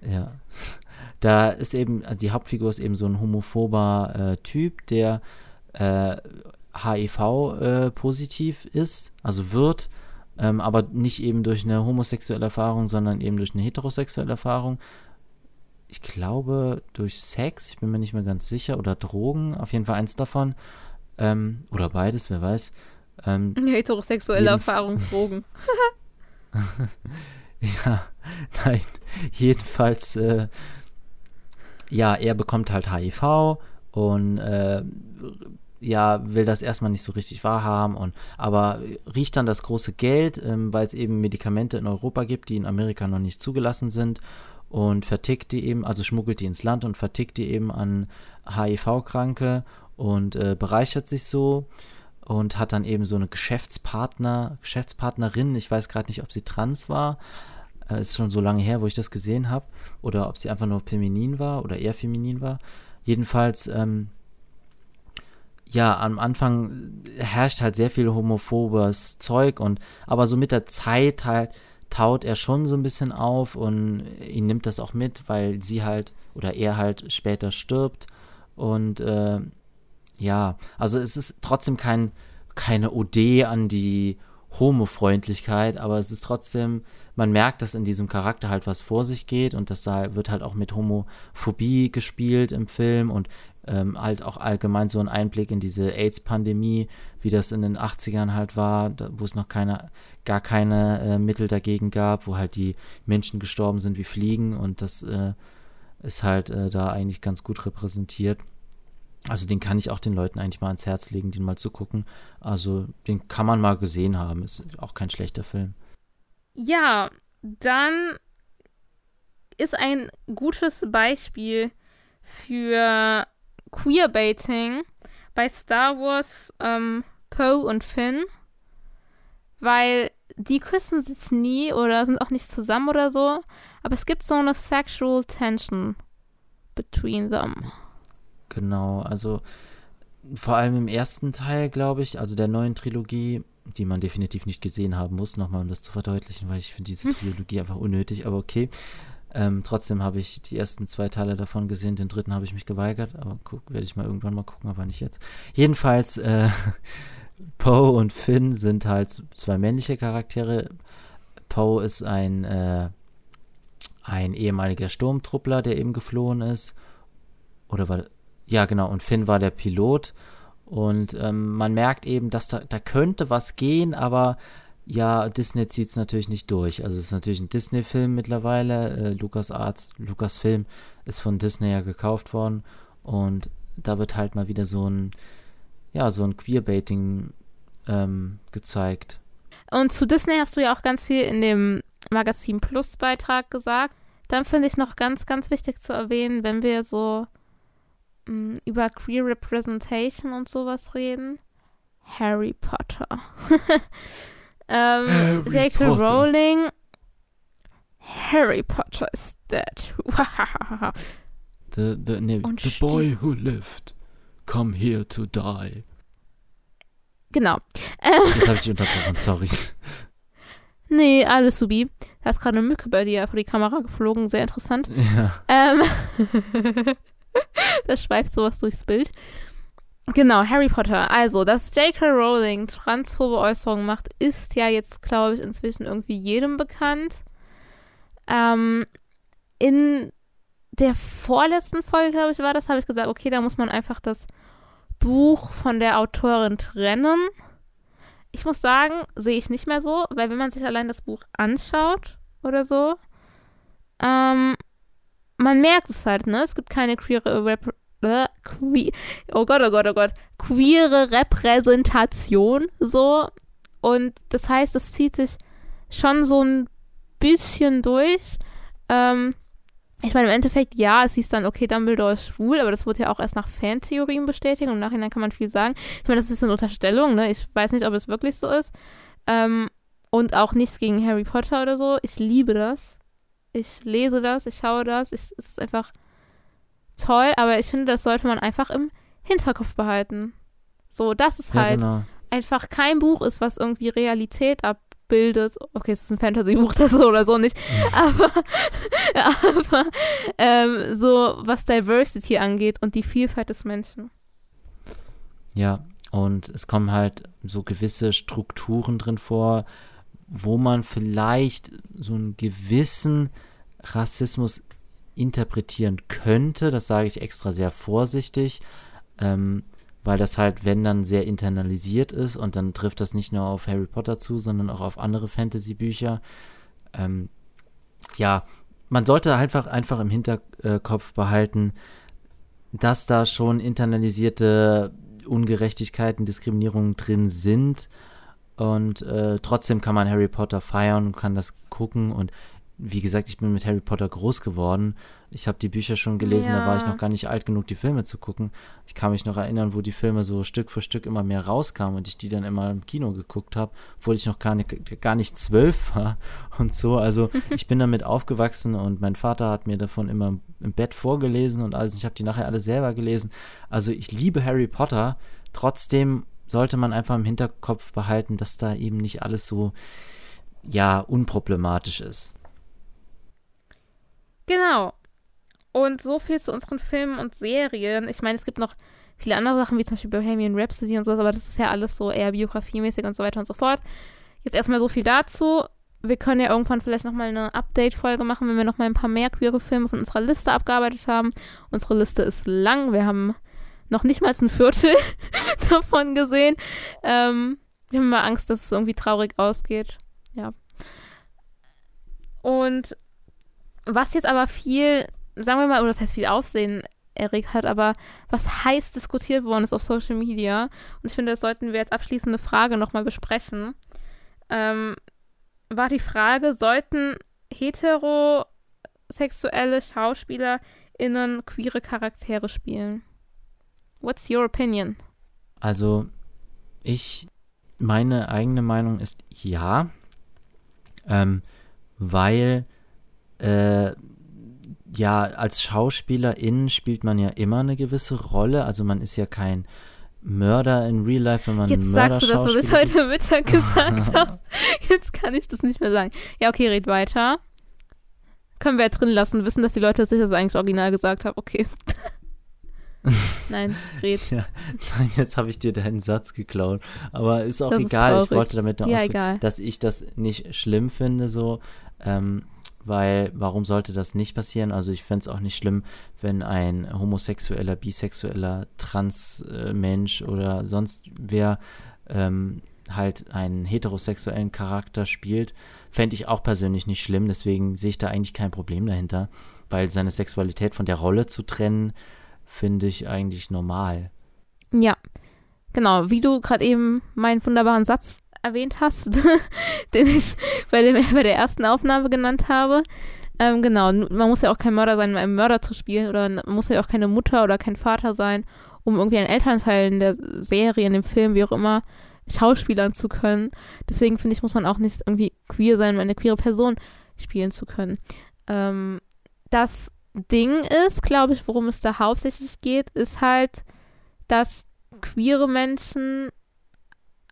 Ähm, ja. Da ist eben, also die Hauptfigur ist eben so ein homophober äh, Typ, der äh, HIV-positiv äh, ist, also wird, ähm, aber nicht eben durch eine homosexuelle Erfahrung, sondern eben durch eine heterosexuelle Erfahrung. Ich glaube durch Sex, ich bin mir nicht mehr ganz sicher, oder Drogen, auf jeden Fall eins davon. Ähm, oder beides, wer weiß. Ähm, Heterosexuelle Erfahrung, Drogen. ja, nein, jedenfalls, äh, ja, er bekommt halt HIV und äh, ja, will das erstmal nicht so richtig wahrhaben und aber riecht dann das große Geld, ähm, weil es eben Medikamente in Europa gibt, die in Amerika noch nicht zugelassen sind und vertickt die eben, also schmuggelt die ins Land und vertickt die eben an HIV-Kranke und äh, bereichert sich so und hat dann eben so eine Geschäftspartner, Geschäftspartnerin, ich weiß gerade nicht, ob sie trans war, äh, ist schon so lange her, wo ich das gesehen habe, oder ob sie einfach nur feminin war oder eher feminin war. Jedenfalls, ähm, ja, am Anfang herrscht halt sehr viel homophobes Zeug und aber so mit der Zeit halt taut er schon so ein bisschen auf und ihn nimmt das auch mit, weil sie halt oder er halt später stirbt und äh, ja, also es ist trotzdem kein keine Ode an die Homofreundlichkeit, aber es ist trotzdem, man merkt, dass in diesem Charakter halt was vor sich geht und das da wird halt auch mit Homophobie gespielt im Film und ähm, halt auch allgemein so ein Einblick in diese AIDS-Pandemie, wie das in den 80ern halt war, wo es noch keine, gar keine äh, Mittel dagegen gab, wo halt die Menschen gestorben sind wie Fliegen und das äh, ist halt äh, da eigentlich ganz gut repräsentiert. Also den kann ich auch den Leuten eigentlich mal ans Herz legen, den mal zu gucken. Also den kann man mal gesehen haben, ist auch kein schlechter Film. Ja, dann ist ein gutes Beispiel für Queerbaiting bei Star Wars ähm, Poe und Finn, weil die küssen sich nie oder sind auch nicht zusammen oder so, aber es gibt so eine sexual tension between them. Genau, also vor allem im ersten Teil, glaube ich, also der neuen Trilogie, die man definitiv nicht gesehen haben muss, nochmal um das zu verdeutlichen, weil ich finde diese hm. Trilogie einfach unnötig, aber okay. Ähm, trotzdem habe ich die ersten zwei Teile davon gesehen, den dritten habe ich mich geweigert, aber werde ich mal irgendwann mal gucken, aber nicht jetzt. Jedenfalls, äh, Poe und Finn sind halt zwei männliche Charaktere. Poe ist ein, äh, ein ehemaliger Sturmtruppler, der eben geflohen ist. Oder war, ja genau, und Finn war der Pilot. Und ähm, man merkt eben, dass da, da könnte was gehen, aber ja, Disney zieht es natürlich nicht durch. Also es ist natürlich ein Disney-Film mittlerweile. Äh, Lucas Film ist von Disney ja gekauft worden. Und da wird halt mal wieder so ein, ja, so ein Queerbaiting ähm, gezeigt. Und zu Disney hast du ja auch ganz viel in dem Magazin Plus Beitrag gesagt. Dann finde ich noch ganz, ganz wichtig zu erwähnen, wenn wir so mh, über Queer Representation und sowas reden. Harry Potter. Ähm, J.K. Rowling. Harry Potter is dead. the, the, nee, the boy who lived. Come here to die. Genau. Jetzt habe ich dich unterbrochen, sorry. Nee, alles subi. Da ist gerade eine Mücke bei dir vor die Kamera geflogen, sehr interessant. Ja. Ähm, da schweift sowas durchs Bild. Genau, Harry Potter. Also, dass J.K. Rowling transphobe Äußerungen macht, ist ja jetzt, glaube ich, inzwischen irgendwie jedem bekannt. Ähm, in der vorletzten Folge, glaube ich, war das, habe ich gesagt, okay, da muss man einfach das Buch von der Autorin trennen. Ich muss sagen, sehe ich nicht mehr so, weil wenn man sich allein das Buch anschaut oder so, ähm, man merkt es halt, ne? Es gibt keine queere Rep äh, que oh Gott, oh Gott, oh Gott, queere Repräsentation so. Und das heißt, es zieht sich schon so ein bisschen durch. Ähm, ich meine, im Endeffekt, ja, es hieß dann, okay, Dumbledore ist schwul, aber das wurde ja auch erst nach Fantheorien bestätigt und im Nachhinein kann man viel sagen. Ich meine, das ist eine Unterstellung, ne? Ich weiß nicht, ob es wirklich so ist. Ähm, und auch nichts gegen Harry Potter oder so. Ich liebe das. Ich lese das, ich schaue das. Ich, es ist einfach toll, aber ich finde, das sollte man einfach im Hinterkopf behalten. So, das ist halt ja, genau. einfach kein Buch ist, was irgendwie Realität abbildet. Okay, es ist ein Fantasy-Buch, das so oder so nicht. aber aber ähm, so, was Diversity angeht und die Vielfalt des Menschen. Ja, und es kommen halt so gewisse Strukturen drin vor, wo man vielleicht so einen gewissen Rassismus interpretieren könnte. Das sage ich extra sehr vorsichtig, ähm, weil das halt, wenn dann sehr internalisiert ist und dann trifft das nicht nur auf Harry Potter zu, sondern auch auf andere Fantasy-Bücher. Ähm, ja, man sollte einfach, einfach im Hinterkopf behalten, dass da schon internalisierte Ungerechtigkeiten, Diskriminierungen drin sind. Und äh, trotzdem kann man Harry Potter feiern und kann das gucken. Und wie gesagt, ich bin mit Harry Potter groß geworden. Ich habe die Bücher schon gelesen, ja. da war ich noch gar nicht alt genug, die Filme zu gucken. Ich kann mich noch erinnern, wo die Filme so Stück für Stück immer mehr rauskamen und ich die dann immer im Kino geguckt habe, obwohl ich noch gar nicht, gar nicht zwölf war und so. Also ich bin damit aufgewachsen und mein Vater hat mir davon immer im Bett vorgelesen und alles. Ich habe die nachher alle selber gelesen. Also ich liebe Harry Potter. Trotzdem sollte man einfach im Hinterkopf behalten, dass da eben nicht alles so ja unproblematisch ist. Genau. Und so viel zu unseren Filmen und Serien. Ich meine, es gibt noch viele andere Sachen, wie zum Beispiel Bohemian Rhapsody und sowas, aber das ist ja alles so eher biografiemäßig und so weiter und so fort. Jetzt erstmal so viel dazu. Wir können ja irgendwann vielleicht nochmal eine Update-Folge machen, wenn wir nochmal ein paar mehr queere Filme von unserer Liste abgearbeitet haben. Unsere Liste ist lang. Wir haben noch nicht mal ein Viertel davon gesehen. Ähm, wir haben immer Angst, dass es irgendwie traurig ausgeht. Ja. Und was jetzt aber viel, sagen wir mal, oder das heißt viel Aufsehen erregt hat, aber was heiß diskutiert worden ist auf Social Media. Und ich finde, das sollten wir als abschließende Frage nochmal besprechen. Ähm, war die Frage, sollten heterosexuelle SchauspielerInnen queere Charaktere spielen? What's your opinion? Also, ich, meine eigene Meinung ist ja, ähm, weil äh, ja, als Schauspielerin spielt man ja immer eine gewisse Rolle. Also man ist ja kein Mörder in Real Life, wenn man Jetzt Mörder sagst du das, was ich heute Mittag gesagt habe. Jetzt kann ich das nicht mehr sagen. Ja, okay, red weiter. Können wir ja drin lassen, wissen, dass die Leute sich das eigentlich original gesagt haben. Okay. Nein, red. Ja, nein, jetzt habe ich dir deinen Satz geklaut. Aber ist auch das egal. Ist ich wollte damit nur ja, ausdrücken, dass ich das nicht schlimm finde, so. Ähm, weil warum sollte das nicht passieren? Also ich fände es auch nicht schlimm, wenn ein homosexueller, bisexueller, Transmensch oder sonst wer ähm, halt einen heterosexuellen Charakter spielt. Fände ich auch persönlich nicht schlimm, deswegen sehe ich da eigentlich kein Problem dahinter, weil seine Sexualität von der Rolle zu trennen, finde ich eigentlich normal. Ja, genau, wie du gerade eben meinen wunderbaren Satz erwähnt hast, den ich bei, dem, bei der ersten Aufnahme genannt habe. Ähm, genau, man muss ja auch kein Mörder sein, um einen Mörder zu spielen oder man muss ja auch keine Mutter oder kein Vater sein, um irgendwie einen Elternteil in der Serie, in dem Film, wie auch immer, schauspielern zu können. Deswegen finde ich, muss man auch nicht irgendwie queer sein, um eine queere Person spielen zu können. Ähm, das Ding ist, glaube ich, worum es da hauptsächlich geht, ist halt, dass queere Menschen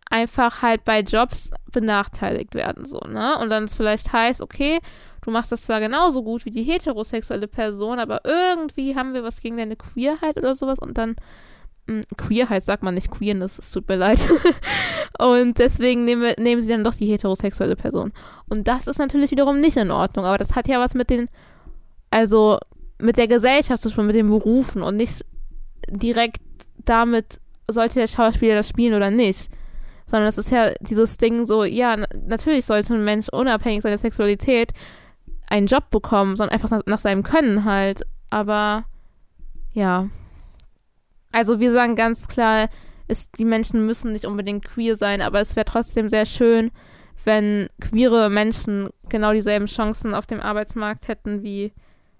einfach halt bei Jobs benachteiligt werden, so, ne? Und dann es vielleicht heißt, okay, du machst das zwar genauso gut wie die heterosexuelle Person, aber irgendwie haben wir was gegen deine Queerheit oder sowas und dann hm, Queerheit sagt man nicht Queerness, es tut mir leid. und deswegen nehmen, nehmen sie dann doch die heterosexuelle Person. Und das ist natürlich wiederum nicht in Ordnung, aber das hat ja was mit den, also mit der Gesellschaft zu tun, mit den Berufen und nicht direkt damit, sollte der Schauspieler das spielen oder nicht sondern es ist ja dieses Ding so, ja, natürlich sollte ein Mensch unabhängig seiner Sexualität einen Job bekommen, sondern einfach nach, nach seinem Können halt. Aber ja. Also wir sagen ganz klar, ist, die Menschen müssen nicht unbedingt queer sein, aber es wäre trotzdem sehr schön, wenn queere Menschen genau dieselben Chancen auf dem Arbeitsmarkt hätten wie,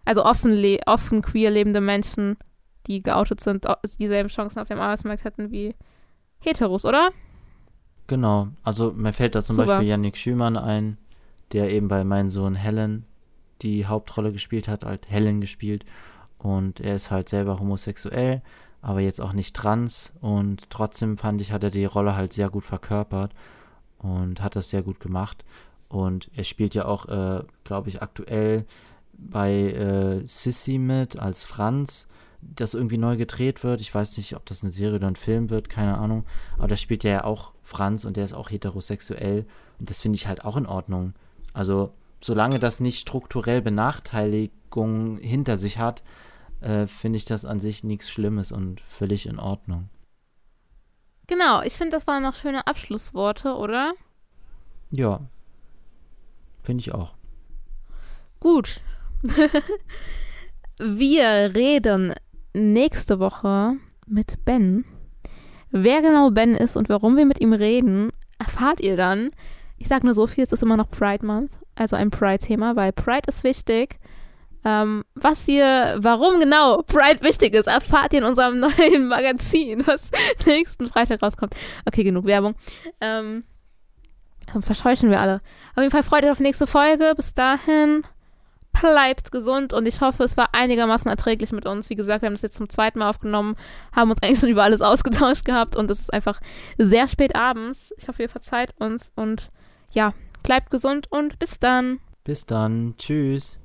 also offen, offen queer lebende Menschen, die geoutet sind, dieselben Chancen auf dem Arbeitsmarkt hätten wie Heteros, oder? Genau, also mir fällt da zum Super. Beispiel Yannick Schümann ein, der eben bei meinem Sohn Helen die Hauptrolle gespielt hat, halt Helen gespielt. Und er ist halt selber homosexuell, aber jetzt auch nicht trans. Und trotzdem fand ich, hat er die Rolle halt sehr gut verkörpert und hat das sehr gut gemacht. Und er spielt ja auch, äh, glaube ich, aktuell bei äh, Sissy mit als Franz, das irgendwie neu gedreht wird. Ich weiß nicht, ob das eine Serie oder ein Film wird, keine Ahnung. Aber da spielt ja auch Franz und der ist auch heterosexuell. Und das finde ich halt auch in Ordnung. Also, solange das nicht strukturell Benachteiligung hinter sich hat, äh, finde ich das an sich nichts Schlimmes und völlig in Ordnung. Genau, ich finde, das waren noch schöne Abschlussworte, oder? Ja, finde ich auch. Gut. Wir reden nächste Woche mit Ben. Wer genau Ben ist und warum wir mit ihm reden, erfahrt ihr dann. Ich sage nur so viel, es ist immer noch Pride Month, also ein Pride-Thema, weil Pride ist wichtig. Ähm, was ihr, warum genau Pride wichtig ist, erfahrt ihr in unserem neuen Magazin, was nächsten Freitag rauskommt. Okay, genug Werbung. Ähm, sonst verscheuchen wir alle. Auf jeden Fall freut euch auf die nächste Folge. Bis dahin bleibt gesund und ich hoffe, es war einigermaßen erträglich mit uns. Wie gesagt, wir haben das jetzt zum zweiten Mal aufgenommen, haben uns eigentlich schon über alles ausgetauscht gehabt und es ist einfach sehr spät abends. Ich hoffe, ihr verzeiht uns und ja, bleibt gesund und bis dann. Bis dann. Tschüss.